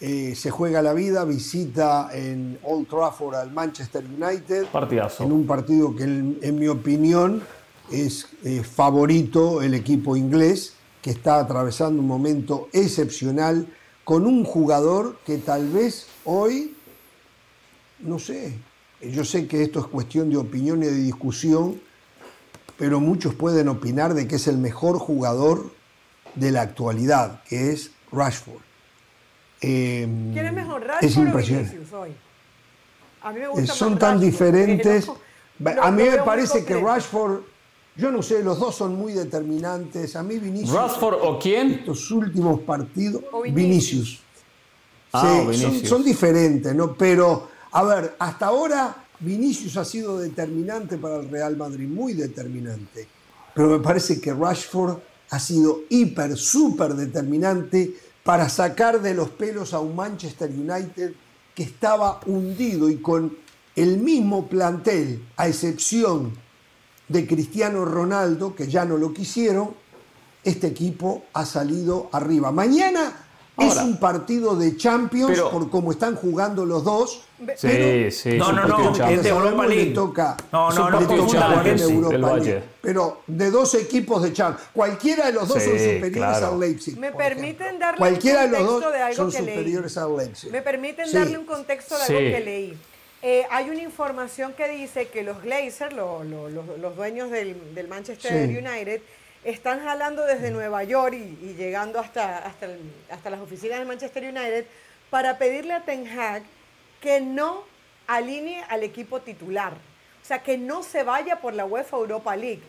eh, se juega la vida, visita en Old Trafford al Manchester United. Partidazo. En un partido que, en, en mi opinión, es eh, favorito el equipo inglés, que está atravesando un momento excepcional con un jugador que tal vez hoy, no sé, yo sé que esto es cuestión de opinión y de discusión, pero muchos pueden opinar de que es el mejor jugador de la actualidad, que es Rashford. Eh, ¿Quién es mejor, es Rashford o impresionante. Vinicius hoy? A mí me Eh, gusta son más tan Rashford, diferentes. no- a mí me parece que. Rashford, yo no sé, los dos son muy determinantes. A mí Vinicius. ¿Rashford o quién? Estos últimos partidos. O Vinicius. Vinicius. Ah, Sí, o son, Vinicius. son diferentes, ¿no? Pero, a ver, hasta ahora Vinicius ha sido determinante para el Real Madrid, muy determinante. Pero me parece que Rashford ha sido hiper, súper determinante para sacar de los pelos a un Manchester United que estaba hundido y con el mismo plantel, a excepción de Cristiano Ronaldo, que ya no lo quisieron, este equipo ha salido arriba. Mañana es un partido de Champions por cómo están jugando los dos. Sí, pero, sí, no, no, no, es de Europa League. Toca, no, no, no, no, Europa League. Pero de dos equipos de Champions. Cualquiera de los dos son superiores claro. al Leipzig. Me permiten darle Cualquiera un contexto de, los dos de algo son que superiores leí. al Leipzig. Me permiten sí. darle un contexto de algo que leí. Eh, hay una información que dice que los Glazers, lo, lo, lo, los dueños del, del Manchester sí. United, están jalando desde Nueva York y, y llegando hasta, hasta, el, hasta, las oficinas del Manchester United para pedirle a Ten Hag que no alinee al equipo titular. O sea, que no se vaya por la UEFA Europa League,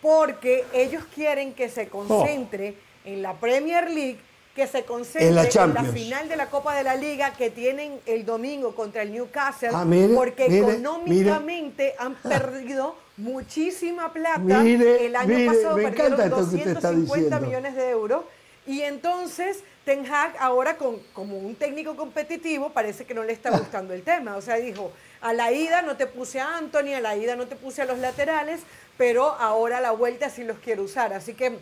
porque ellos quieren que se concentre oh. en la Premier League, que se concentre en la, en la, final de la Copa de la Liga que tienen el domingo contra el Newcastle, ah, mire, porque mire, económicamente mire. han perdido muchísima plata. El año pasado perdieron encanta esto que usted está 250 diciendo. millones de euros. Y entonces Ten Hag ahora con, como un técnico competitivo parece que no le está gustando el tema. O sea, dijo, a la ida no te puse a Anthony, a la ida no te puse a los laterales, pero ahora a la vuelta sí los quiero usar. Así que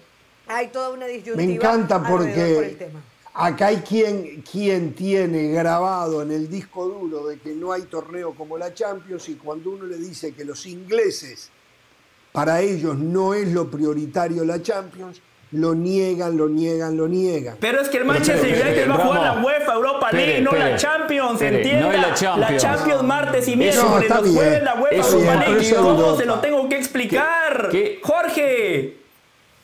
hay toda una disyuntiva. Me encanta por el porque tema. acá hay quien, quien tiene grabado en el disco duro de que no hay torneo como la Champions y cuando uno le dice que los ingleses, para ellos no es lo prioritario la Champions, lo niegan, lo niegan, lo niegan. Pero es que el Manchester United va a jugar la UEFA Europa League, no la Champions, entienda. No es la Champions. La Champions martes y miércoles, no, los jueves la UEFA Europa League. pero ¿Cómo se lo tengo que explicar? ¿Qué? Jorge.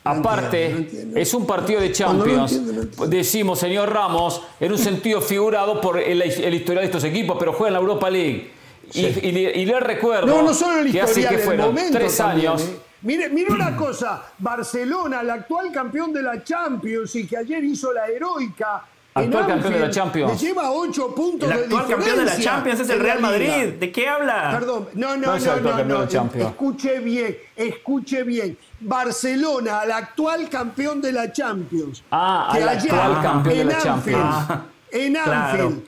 Aparte, entiendo, no entiendo. es un partido de Champions. entiendo, no entiendo. Decimos, señor Ramos, en un sentido figurado por el, el historial de estos equipos, pero juega en la Europa League. Y, y, le- y le recuerdo No, no solo el que hace que fueron tres también, años. ¿eh? Mire, mire una cosa, Barcelona, el actual campeón de la Champions y que ayer hizo la heroica. Actual campeón de la Champions. Le lleva ocho puntos El de actual campeón de la Champions es el Real Madrid. ¿De qué habla? Perdón, no, No no, es no, actual no, campeón de no, la Champions. escuche bien, escuche bien. Barcelona, el actual campeón de la Champions. Ah, que al ayer actual campeón de en la Anfield, Champions. Ah, en claro. Anfield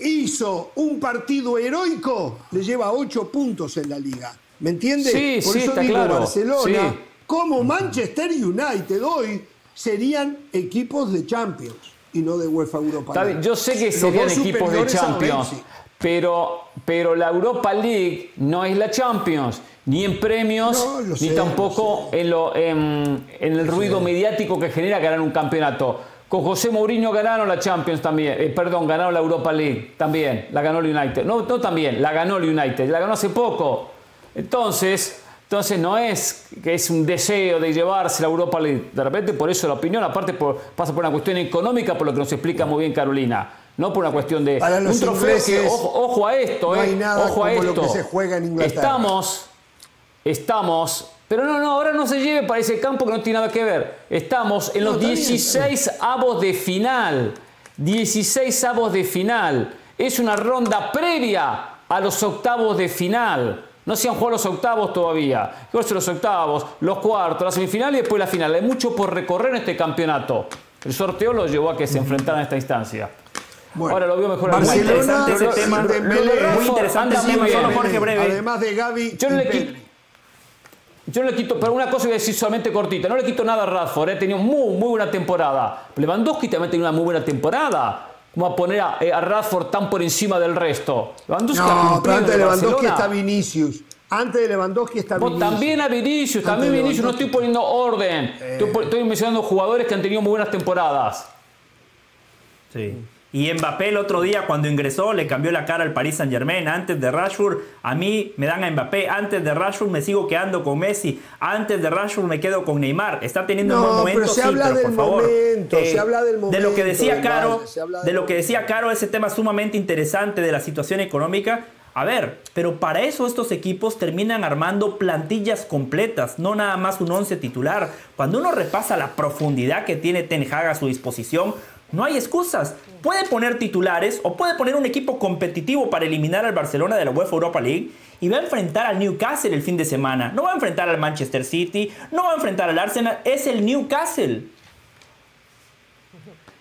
hizo un partido heroico, le lleva ocho puntos en la liga. ¿Me entiende? Sí, Por sí, eso está digo, claro. Barcelona, Sí. como Manchester United hoy, serían equipos de Champions y no de UEFA Europa Está League. bien, Yo sé que serían equipos de Champions, pero, pero la Europa League no es la Champions, ni en premios, No, ni tampoco en, lo, en, en el ruido mediático que genera ganar un campeonato. Con José Mourinho ganaron la Champions también, eh, perdón, ganaron la Europa League también, la ganó el United. No, no también, la ganó el United, la ganó hace poco. Entonces, entonces no es que es un deseo de llevarse la Europa League. De repente por eso la opinión, aparte por- pasa por una cuestión económica, por lo que nos explica muy bien Carolina. No por una cuestión de Para los un trofeo que, ojo, ojo a esto, no hay eh, nada ojo a lo esto. que se juega en Inglaterra. Estamos, estamos, pero no, no, ahora no se lleve para ese campo que no tiene nada que ver. Estamos en No, los está bien, 16 avos de final. 16 avos de final. Es una ronda previa a los octavos de final. No se han jugado los octavos todavía. Los octavos, los cuartos, la semifinal y después la final. Hay mucho por recorrer en este campeonato. El sorteo lo llevó a que se enfrentaran a esta instancia. Bueno, Ahora lo veo mejor Barcelona, interesante ese tema. Muy interesante ese tema, solo. Jorge Breve. Además de Gaby Yo no le quito. Yo no le quito, pero una cosa voy a decir solamente cortita. No le quito nada a Radford, ha tenido muy, muy buena temporada. Lewandowski también ha tenido una muy buena temporada. Como a poner a, eh, a Radford tan por encima del resto. Lewandowski No, pero antes de Lewandowski Barcelona. está Vinicius. Antes de Lewandowski está Vos Vinicius. también a Vinicius, Antes también Vinicius. No estoy poniendo orden. Estoy, po- estoy mencionando jugadores que han tenido muy buenas temporadas. Sí. Y Mbappé el otro día cuando ingresó le cambió la cara al Paris Saint Germain. Antes de Rashford, a mí me dan a Mbappé. Antes de Rashford me sigo quedando con Messi. Antes de Rashford me quedo con Neymar. Está teniendo un buen momento, pero se sí, habla pero por favor. momento, se habla del De lo momento que decía Caro, de del lo que decía Caro, ese tema sumamente interesante de la situación económica. A ver, pero para eso estos equipos terminan armando plantillas completas, no nada más un once titular. Cuando uno repasa la profundidad que tiene Ten Hag a su disposición, No hay excusas. Puede poner titulares o puede poner un equipo competitivo para eliminar al Barcelona de la UEFA Europa League y va a enfrentar al Newcastle el fin de semana. No va a enfrentar al Manchester City, no va a enfrentar al Arsenal, es el Newcastle.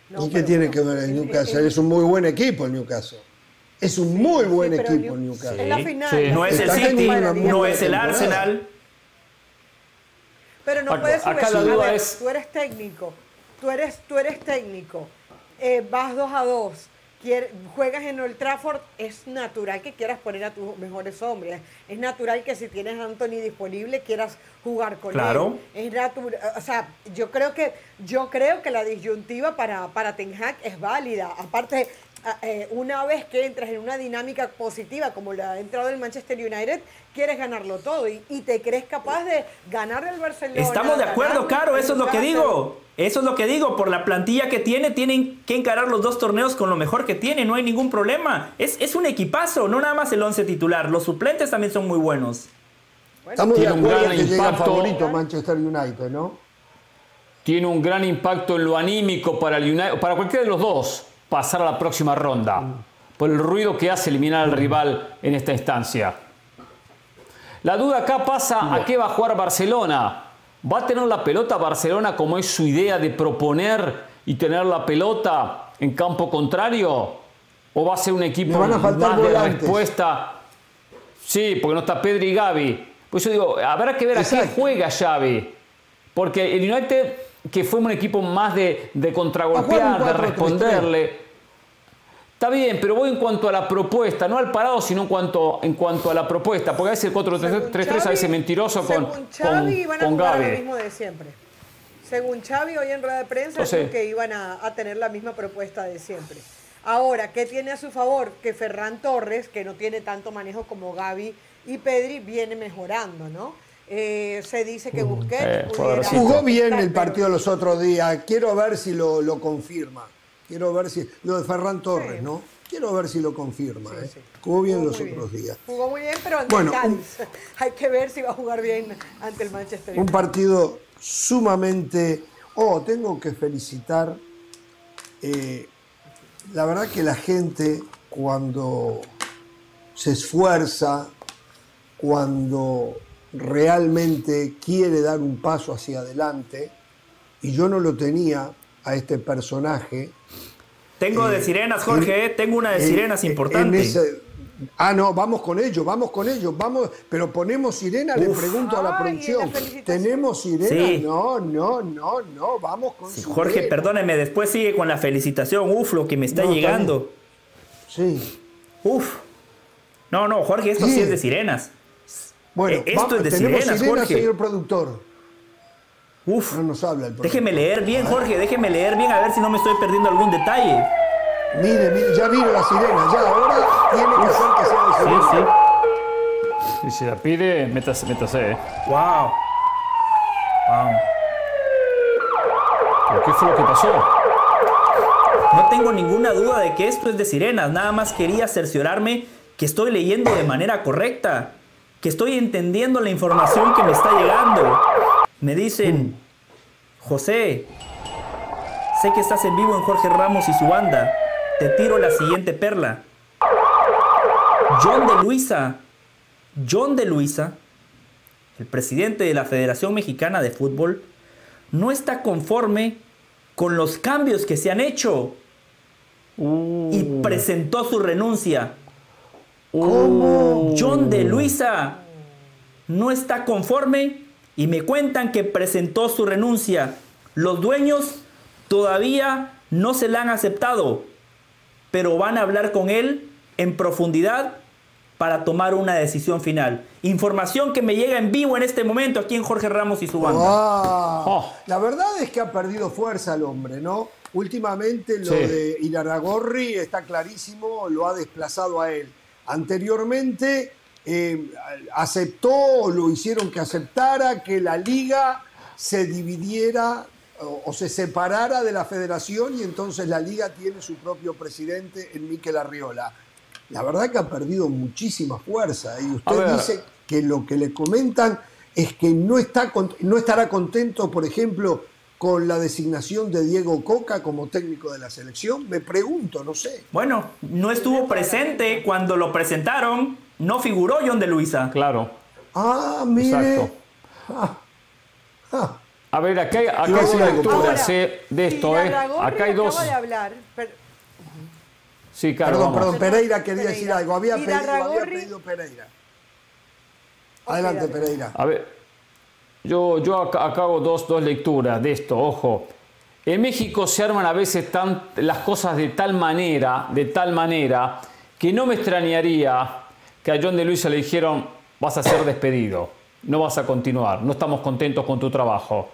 ¿Y qué tiene que ver el Newcastle? Es un muy buen equipo el Newcastle. Es un muy buen equipo el Newcastle. En la final. No es el City, no es el Arsenal. Pero no puedes acá la subestimar. Tú eres técnico. Tú eres, tú eres técnico. Eh, vas 2 a 2. juegas en Old Trafford, es natural que quieras poner a tus mejores hombres. Es natural que si tienes a Anthony disponible quieras jugar con Claro. él. Es natural, o sea, yo creo que yo creo que la disyuntiva para, para Ten Hag es válida. Aparte, eh, una vez que entras en una dinámica positiva como la ha entrado el Manchester United, quieres ganarlo todo y, y te crees capaz de ganar el Barcelona. Estamos de acuerdo, Caro, eso es lo que digo. Eso es lo que digo, por la plantilla que tiene, tienen que encarar los dos torneos con lo mejor que tiene, no hay ningún problema. Es, es un equipazo, no nada más el 11 titular, los suplentes también son muy buenos. Estamos de Tiene un gran que impacto. favorito Manchester United, ¿no? tiene un gran impacto en lo anímico para el United, para cualquiera de los dos, pasar a la próxima ronda, por el ruido que hace eliminar al rival en esta instancia. La duda acá pasa a qué va a jugar Barcelona. ¿Va a tener la pelota Barcelona como es su idea de proponer y tener la pelota en campo contrario? ¿O va a ser un equipo van a más de volantes. respuesta? Sí, porque no está Pedri y Gaby. Pues yo digo, habrá que ver a qué juega Xavi. Porque el United, que fue un equipo más de, de contragolpear, de 4-3-3. responderle. Está bien, pero voy en cuanto a la propuesta, no al parado, sino en cuanto, en cuanto a la propuesta. Porque a veces el 4-3-3 a veces mentiroso con, Según Xavi con, iban a con jugar lo mismo de siempre. Según Xavi hoy en rueda de prensa sé. dijo que iban a, a tener la misma propuesta de siempre. Ahora, ¿qué tiene a su favor? Que Ferran Torres, que no tiene tanto manejo como Gaby y Pedri, viene mejorando, ¿no? Eh, se dice que Busquets eh, pudiera-. Jugó bien el partido los otros días. Quiero ver si lo, lo confirma. Quiero ver si. Lo de Ferran Torres, ¿no? Quiero ver si lo confirma. ¿eh? Jugó bien Jugó los otros días. Jugó muy bien, pero ante Bueno, el Cádiz. Hay que ver si va a jugar bien ante el Manchester Un United. partido sumamente. Oh, tengo que felicitar. eh, la verdad que la gente, cuando se esfuerza, cuando realmente quiere dar un paso hacia adelante, y yo no lo tenía a este personaje. Tengo de Eh, sirenas, Jorge, en- eh, tengo una de en- sirenas en importante. ese- ah, no, vamos con ellos, vamos con ellos, vamos, pero ponemos sirena, le pregunto a la producción. ¿Tenemos sirena? Sí. No, no, no, no, vamos con. Jorge, perdóneme, después sigue con la felicitación. Uf, lo que me está No, llegando. Sí. Uf. No, no, Jorge, esto sí, Sí. es de sirenas. Bueno, Eh, esto vamos, es de tenemos sirenas, sirena, Jorge. señor productor. Uf. No nos habla el productor. Déjeme leer bien, Jorge, déjeme leer bien a ver si no me estoy perdiendo algún detalle. Mire, mire, ya vino la sirena, ya, ahora tiene que ser que sea de Sí, sirena. sí. Si se la pide, métase, métase. ¿eh? Wow. Wow. ¿Pero qué fue lo que pasó? No tengo ninguna duda de que esto es de sirenas, nada más quería cerciorarme que estoy leyendo de manera correcta, que estoy entendiendo la información que me está llegando. Me dicen, José, sé que estás en vivo en Jorge Ramos y su banda, te tiro la siguiente perla. John de Luisa, John de Luisa, el presidente de la Federación Mexicana de Fútbol, no está conforme con los cambios que se han hecho. Y presentó su renuncia. John de Luisa no está conforme y me cuentan que presentó su renuncia. Los dueños todavía no se la han aceptado, pero van a hablar con él en profundidad para tomar una decisión final. Información que me llega en vivo en este momento aquí en Jorge Ramos y su banda. Ah, Oh. La verdad es que ha perdido fuerza el hombre, ¿no? Últimamente lo Sí. de Iraragorri está clarísimo, lo ha desplazado a él. Anteriormente eh, aceptó, o lo hicieron que aceptara, que la liga se dividiera o, o se separara de la federación y entonces la liga tiene su propio presidente en Miquel Arriola. La verdad que ha perdido muchísima fuerza y A usted dice que lo que le comentan es que no, está, no estará contento, por ejemplo, con la designación de Diego Coca como técnico de la selección? Me pregunto, no sé. Bueno, no estuvo presente cuando lo presentaron, no figuró John de Luisa. Claro. Ah, mire. Exacto. Ah, ah. A ver, acá hay, acá hay Yo una algo, lectura Ahora, sé, de esto, ¿eh? Acá hay dos. acaba de hablar, pero- Sí, claro. Perdón, vamos. perdón, Pereira quería decir algo. Había pedido, había pedido Pereira. Adelante, Pereira. A ver, yo, yo hago dos, dos lecturas de esto, ojo. En México se arman a veces tan, las cosas de tal manera, de tal manera, que no me extrañaría que a John de Luisa le dijeron, vas a ser despedido, no vas a continuar, no estamos contentos con tu trabajo.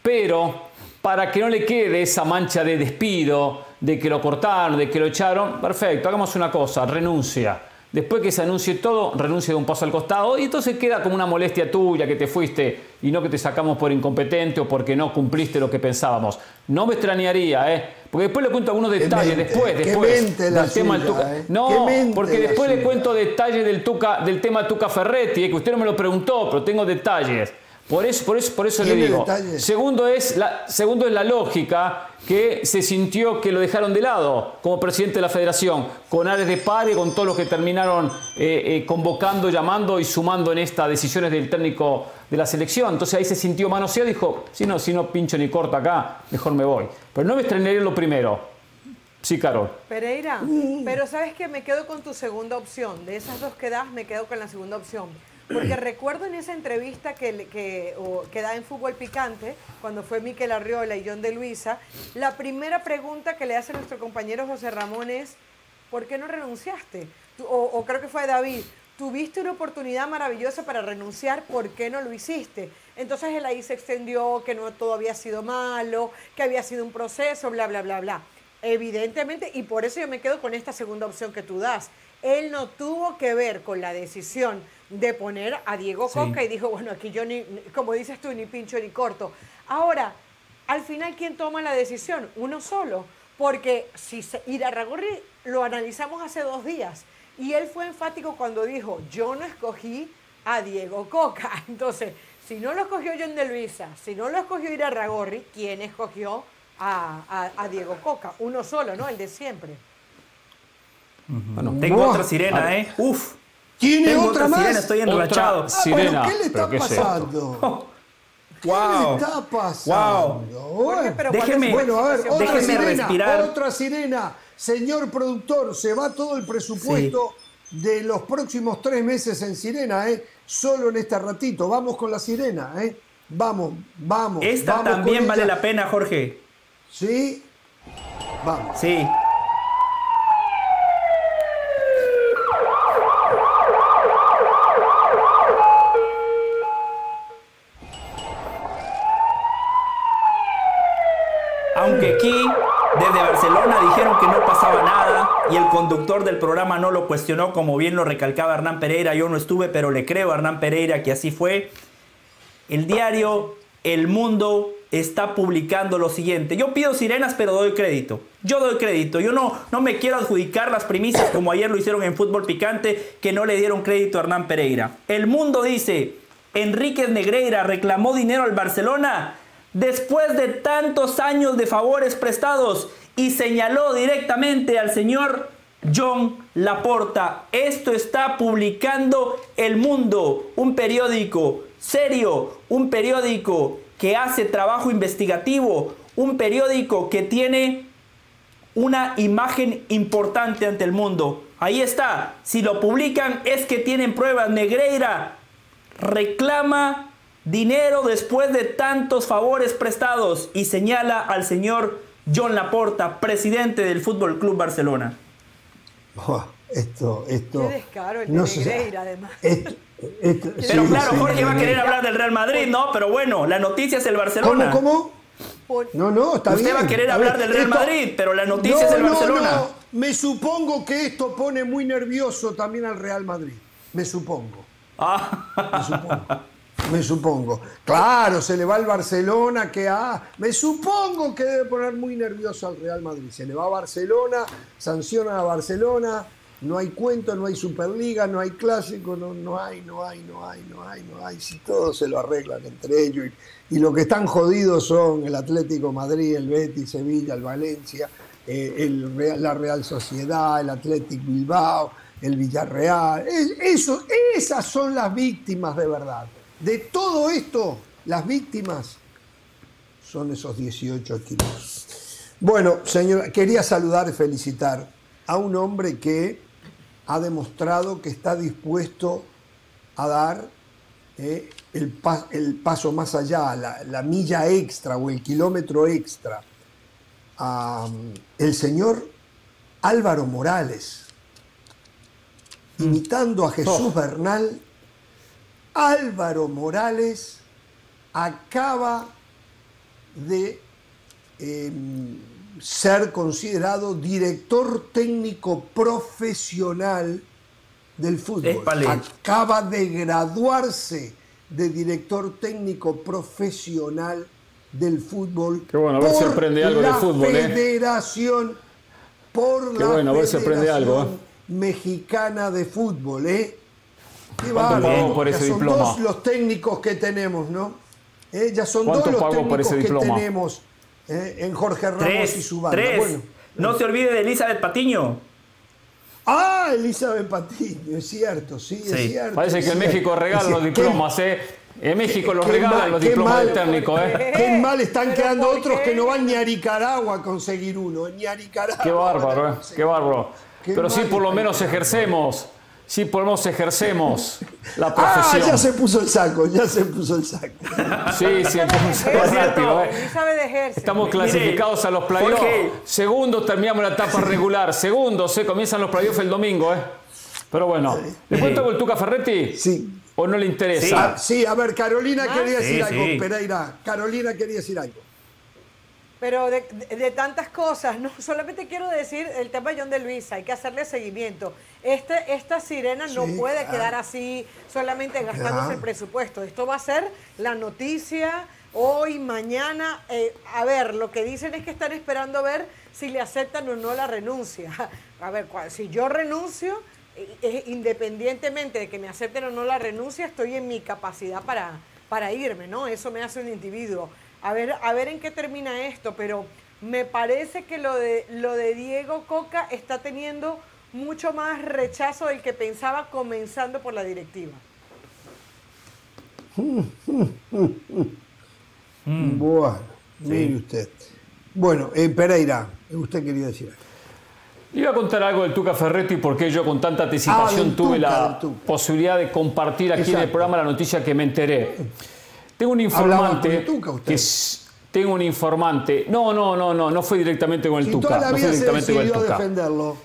Pero para que no le quede esa mancha de despido, de que lo cortaron, de que lo echaron, perfecto, hagamos una cosa, renuncia. Después que se anuncie todo, renuncia de un paso al costado y entonces queda como una molestia tuya que te fuiste y no que te sacamos por incompetente o porque no cumpliste lo que pensábamos. No me extrañaría, ¿eh? Porque después le cuento algunos detalles, mente, después, después, mente la del tema del Tuca. ¿eh? No, porque después le cuento detalles del, Tuca, del tema Tuca Ferretti, ¿eh? que usted no me lo preguntó, pero tengo detalles. Por eso, por eso, por eso le ¿Tiene digo. detalles? Segundo es, la, segundo es la lógica que se sintió que lo dejaron de lado como presidente de la federación, con Ares de Pare, con todos los que terminaron eh, eh, convocando, llamando y sumando en estas decisiones del técnico de la selección. Entonces ahí se sintió manoseado y dijo, si no, si no pincho ni corto acá, mejor me voy. Pero no me extrañaría lo primero. Sí, Carol. Pereira, pero sabes que me quedo con tu segunda opción. De esas dos que das, me quedo con la segunda opción. Porque recuerdo en esa entrevista que, que, da en Fútbol Picante, cuando fue Miquel Arriola y John de Luisa, la primera pregunta que le hace nuestro compañero José Ramón es, ¿por qué no renunciaste? O, o creo que fue David, tuviste una oportunidad maravillosa para renunciar, ¿por qué no lo hiciste? Entonces él ahí se extendió, que no todo había sido malo, que había sido un proceso, bla, bla, bla, bla. Evidentemente, y por eso yo me quedo con esta segunda opción que tú das. Él no tuvo que ver con la decisión de poner a Diego Sí. Coca y dijo, bueno, aquí yo ni, como dices tú, ni pincho ni corto. Ahora, al final, ¿quién toma la decisión? Uno solo. Porque si se, Irarragorri lo analizamos hace dos días y él fue enfático cuando dijo, yo no escogí a Diego Coca. Entonces, si no lo escogió John de Luisa, si no lo escogió Irarragorri, ¿quién escogió a, a- a Diego Coca? Uno solo, ¿no? El de siempre. Tengo Buah. otra sirena, ¿eh. Uf. ¿Tiene Tengo otra otra más? sirena, estoy enrachado. Otra sirena. ¿Qué le está ¿Pero qué es esto? pasando? ¿Qué Wow. le está pasando? Jorge, pero ¿cuál Déjeme- Bueno, a ver, otra déjeme sirena, respirar. otra sirena. Señor productor, se va todo el presupuesto de los próximos tres meses en sirena, ¿eh? Solo en este ratito. Vamos con la sirena, ¿eh? Vamos, vamos. Esta vamos también vale la pena, Jorge. ¿Sí? Vamos. Sí. Aunque aquí, desde Barcelona, dijeron que no pasaba nada y el conductor del programa no lo cuestionó, como bien lo recalcaba Hernán Pereira. Yo no estuve, pero le creo a Hernán Pereira que así fue. El diario El Mundo está publicando lo siguiente. Yo pido sirenas, pero doy crédito. Yo doy crédito. Yo no, no me quiero adjudicar las primicias como ayer lo hicieron en Fútbol Picante, que no le dieron crédito a Hernán Pereira. El Mundo dice, Enríquez Negreira reclamó dinero al Barcelona después de tantos años de favores prestados y señaló directamente al señor John Laporta. Esto está publicando El Mundo, un periódico serio, un periódico que hace trabajo investigativo, un periódico que tiene una imagen importante ante el mundo. Ahí está, si lo publican es que tienen pruebas. Negreira reclama dinero después de tantos favores prestados y señala al señor John Laporta, presidente del Fútbol Club Barcelona. Buah, Esto, esto. Qué descaro el de no sé, Negreira, además. esto- esto- Pero sí, claro, sí, Jorge va a querer sí. hablar del Real Madrid, ¿no? Pero bueno, la noticia es el Barcelona. ¿Cómo, cómo? No, no, está Usted bien. va a querer hablar del Real Esto- Madrid, pero la noticia No, es el no, Barcelona. no. Me supongo que esto pone muy nervioso también al Real Madrid. Me supongo. Ah. Me supongo. Me supongo. Claro, se le va al Barcelona, que ah, me supongo que debe poner muy nervioso al Real Madrid. Se le va a Barcelona, sanciona a Barcelona. No hay cuento, no hay Superliga, no hay clásico, no, no hay, no hay, no hay, no hay, no hay. Si todos se lo arreglan entre ellos. Y, lo que están jodidos son el Atlético Madrid, el Betis, Sevilla, el Valencia, eh, el Real- la Real Sociedad, el Atlético Bilbao, el Villarreal. Esas son las víctimas de verdad. De todo esto, las víctimas son esos 18 equipos. Bueno, señor, quería saludar y felicitar a un hombre que ha demostrado que está dispuesto a dar eh, el, pa- el paso más allá, la, la milla extra o el kilómetro extra. a, um, el señor Álvaro Morales, imitando a Jesús Bernal, Álvaro Morales acaba de eh, ser considerado director técnico profesional del fútbol. Acaba de graduarse de director técnico profesional del fútbol. Qué bueno, a ver si aprende algo de la fútbol, ¿eh? Federación, por Qué la bueno, a ver si aprende algo, ¿eh? Federación Mexicana de Fútbol, ¿eh? Qué ¿Cuánto bárbaro. pagó por Ya ese son diploma? dos los técnicos que tenemos, ¿no? Eh, ya son ¿Cuánto dos los técnicos que tenemos eh, en Jorge Ramos y Tres, su banda. tres. Bueno. No se olvide de Elizabeth Patiño. Ah, Elizabeth Patiño, es cierto, sí, es cierto. Parece es que en. México regalan los diplomas, ¿eh? En México los regalan mal, los diplomas mal. del técnico, ¿eh? Qué mal están ¿Pero quedando otros qué? que no van ni a Nicaragua a conseguir uno, ni a Nicaragua. Qué bárbaro, ¿eh? Qué bárbaro. Qué Pero sí, por lo menos ejercemos. Sí, por lo menos ejercemos la Ah, profesión. ya se puso el saco, ya se puso el saco. Sí, sí, cierto. rápido, ¿eh? Estamos clasificados a los playoffs. Jorge. Segundos terminamos la etapa regular. Segundos, ¿eh? Comienzan los playoffs el domingo, ¿eh? Pero bueno, ¿le cuento con Tuca Ferretti? Sí. ¿O no le interesa? Ah, sí, a ver, Carolina quería decir algo, sí. Pereira. Carolina quería decir algo. Pero de, de- de tantas cosas, no solamente quiero decir el tema de John de Luisa, hay que hacerle seguimiento. Este, esta sirena no Sí, puede claro. quedar así solamente gastándose el presupuesto. Esto va a ser la noticia hoy, mañana. Eh, a ver, lo que dicen es que están esperando ver si le aceptan o no la renuncia. A ver, si yo renuncio, eh, eh, independientemente de que me acepten o no la renuncia, estoy en mi capacidad para, para irme, ¿no? Eso me hace un individuo. A ver, a ver en qué termina esto, pero me parece que lo de, lo de Diego Coca está teniendo mucho más rechazo del que pensaba comenzando por la directiva. Bueno, mire usted. Bueno, eh, Pereira, usted quería decir algo. Iba a contar algo del Tuca Ferretti porque yo con tanta anticipación Ah, del tuve Tuca, la posibilidad de compartir aquí en el programa la noticia que me enteré. Tengo un informante con el Tuca usted. que es- tengo un informante. No, no, no, no, no fue directamente con el Si Tuca. toda la no fue vida se directamente con el decidió Tuca. defenderlo,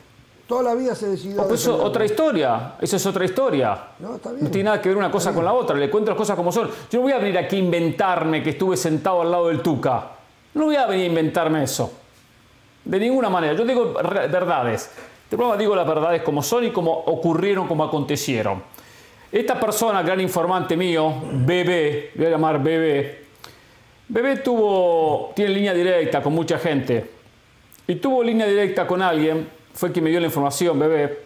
toda la vida se decidió Oh, pues eso, defenderlo. otra historia, eso es otra historia. No, está bien. No tiene nada que ver una cosa con la otra, le cuento las cosas como son. Yo no voy a venir aquí a inventarme que estuve sentado al lado del Tuca. No voy a venir a inventarme eso. De ninguna manera. Yo digo verdades. De prueba digo las verdades como son y como ocurrieron, como acontecieron. Esta persona, gran informante mío, Bebé, voy a llamar Bebé. Bebé tuvo, tiene línea directa con mucha gente. Y tuvo línea directa con alguien, fue quien me dio la información, Bebé.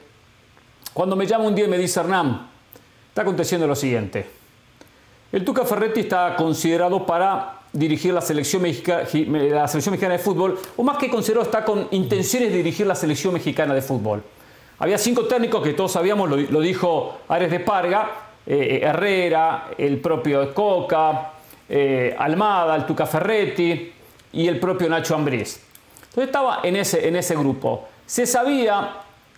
Cuando me llama un día y me dice, Hernán, está aconteciendo lo siguiente. El Tuca Ferretti está considerado para dirigir la selección, mexicana de fútbol, o más que considerado, está con intenciones de dirigir la selección mexicana de fútbol. Había cinco técnicos que todos sabíamos, lo, dijo Ares de Parga, eh, Herrera, el propio Coca, eh, Almada, el Tuca Ferretti y el propio Nacho Ambriz. Entonces estaba en ese, en ese grupo. Se sabía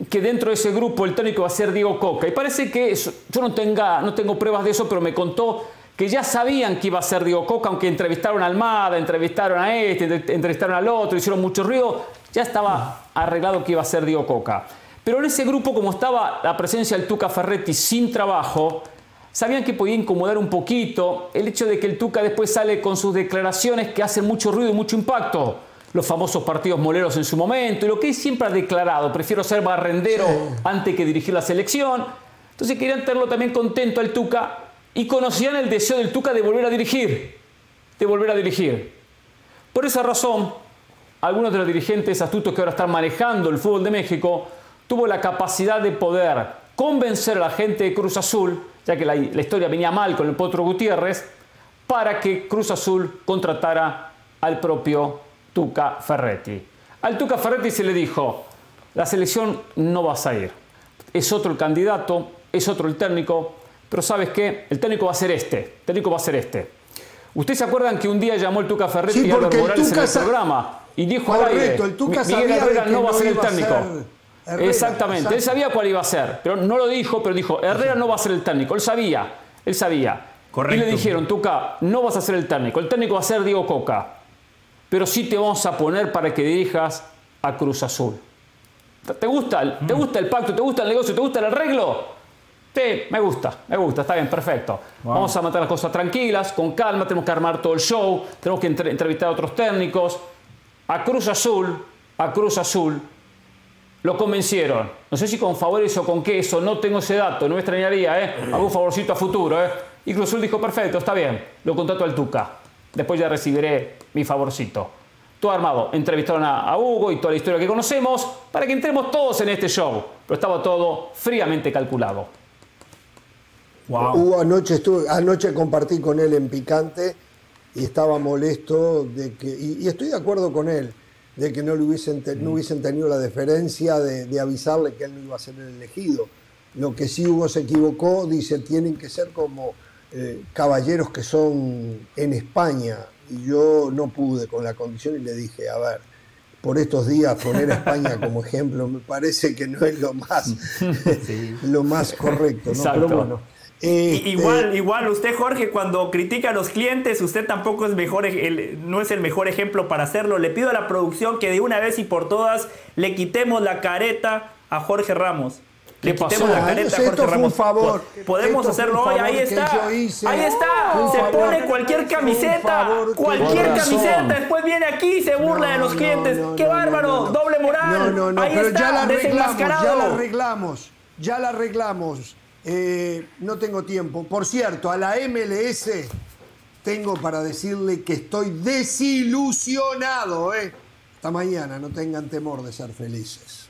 que dentro de ese grupo el técnico va a ser Diego Coca. Y parece que yo no, tenga, no tengo pruebas de eso, pero me contó que ya sabían que iba a ser Diego Coca, aunque entrevistaron a Almada, entrevistaron a este, entre- entrevistaron al otro, hicieron mucho ruido, ya estaba arreglado que iba a ser Diego Coca. Pero en ese grupo, como estaba la presencia del Tuca Ferretti sin trabajo, sabían que podía incomodar un poquito el hecho de que el Tuca después sale con sus declaraciones que hacen mucho ruido y mucho impacto. Los famosos partidos moleros en su momento y lo que él siempre ha declarado, prefiero ser barrendero antes que dirigir la selección. Entonces querían tenerlo también contento al Tuca y conocían el deseo del Tuca de volver a dirigir, de volver a dirigir. Por esa razón, algunos de los dirigentes astutos que ahora están manejando el fútbol de México tuvo la capacidad de poder convencer a la gente de Cruz Azul, ya que la, la historia venía mal con el Potro Gutiérrez, para que Cruz Azul contratara al propio Tuca Ferretti. Al Tuca Ferretti se le dijo, la selección no vas a ir. Es otro el candidato, es otro el técnico, pero ¿sabes qué? El técnico va a ser este. El técnico va a ser este. ¿Ustedes se acuerdan que un día llamó el Tuca Ferretti sí, a Albert Morales en el programa? Y dijo Correcto, al aire, el Tuca Miguel Herrera no va a ser el técnico. ser Herrera, Exactamente, exacto. él sabía cuál iba a ser, pero no lo dijo, pero dijo, Herrera no va a ser el técnico. Él sabía, él sabía. Correcto. Y le dijeron, Tuca, no vas a ser el técnico, el técnico va a ser Diego Coca. Pero sí te vamos a poner para que dirijas a Cruz Azul. ¿Te gusta, el- ¿Te gusta el pacto? ¿Te gusta el negocio? ¿Te gusta el arreglo? Sí, me gusta, me gusta, está bien, perfecto. Vamos a mantener las cosas tranquilas, con calma, tenemos que armar todo el show, tenemos que entre- entrevistar a otros técnicos. A Cruz Azul, a Cruz Azul, lo convencieron. No sé si con favores o con queso, no tengo ese dato, no me extrañaría, ¿eh? Algún favorcito a futuro, ¿eh? Y Cruz Azul dijo, perfecto, está bien, lo contrato al Tuca. Después ya recibiré mi favorcito. Todo armado. Entrevistaron a, Hugo y toda la historia que conocemos para que entremos todos en este show. Pero estaba todo fríamente calculado. Hugo anoche, estuve, anoche compartí con él en Picante y estaba molesto de que, y, y estoy de acuerdo con él, de que no, le hubiesen, te- no hubiesen tenido la deferencia de, de avisarle que él no iba a ser el elegido. Lo que sí Hugo se equivocó, dice, tienen que ser como eh, caballeros que son en España. Y yo no pude con la condición y le dije, a ver, por estos días poner a España como ejemplo me parece que no es lo más, lo más correcto. ¿no? Pero bueno, I- este, Igual, igual, usted Jorge, cuando critica a los clientes, usted tampoco es mejor, el- no es el mejor ejemplo para hacerlo. Le pido a la producción que de una vez y por todas le quitemos la careta a Jorge Ramos. Le ¿Qué quitemos pasó? la careta a Jorge fue un Ramos. favor. Po- Podemos Esto hacerlo un hoy, ahí está. hice. Ahí está. Se favor. pone cualquier camiseta. favor Cualquier camiseta. Después viene aquí y se burla de los clientes. ¡Qué bárbaro! Doble moral. No, no, no, ahí pero está, ya la arreglamos, ya la arreglamos, ya la arreglamos. Eh, no tengo tiempo. Por cierto, a la MLS tengo para decirle que estoy desilusionado. ¿eh? Hasta mañana, no tengan temor de ser felices.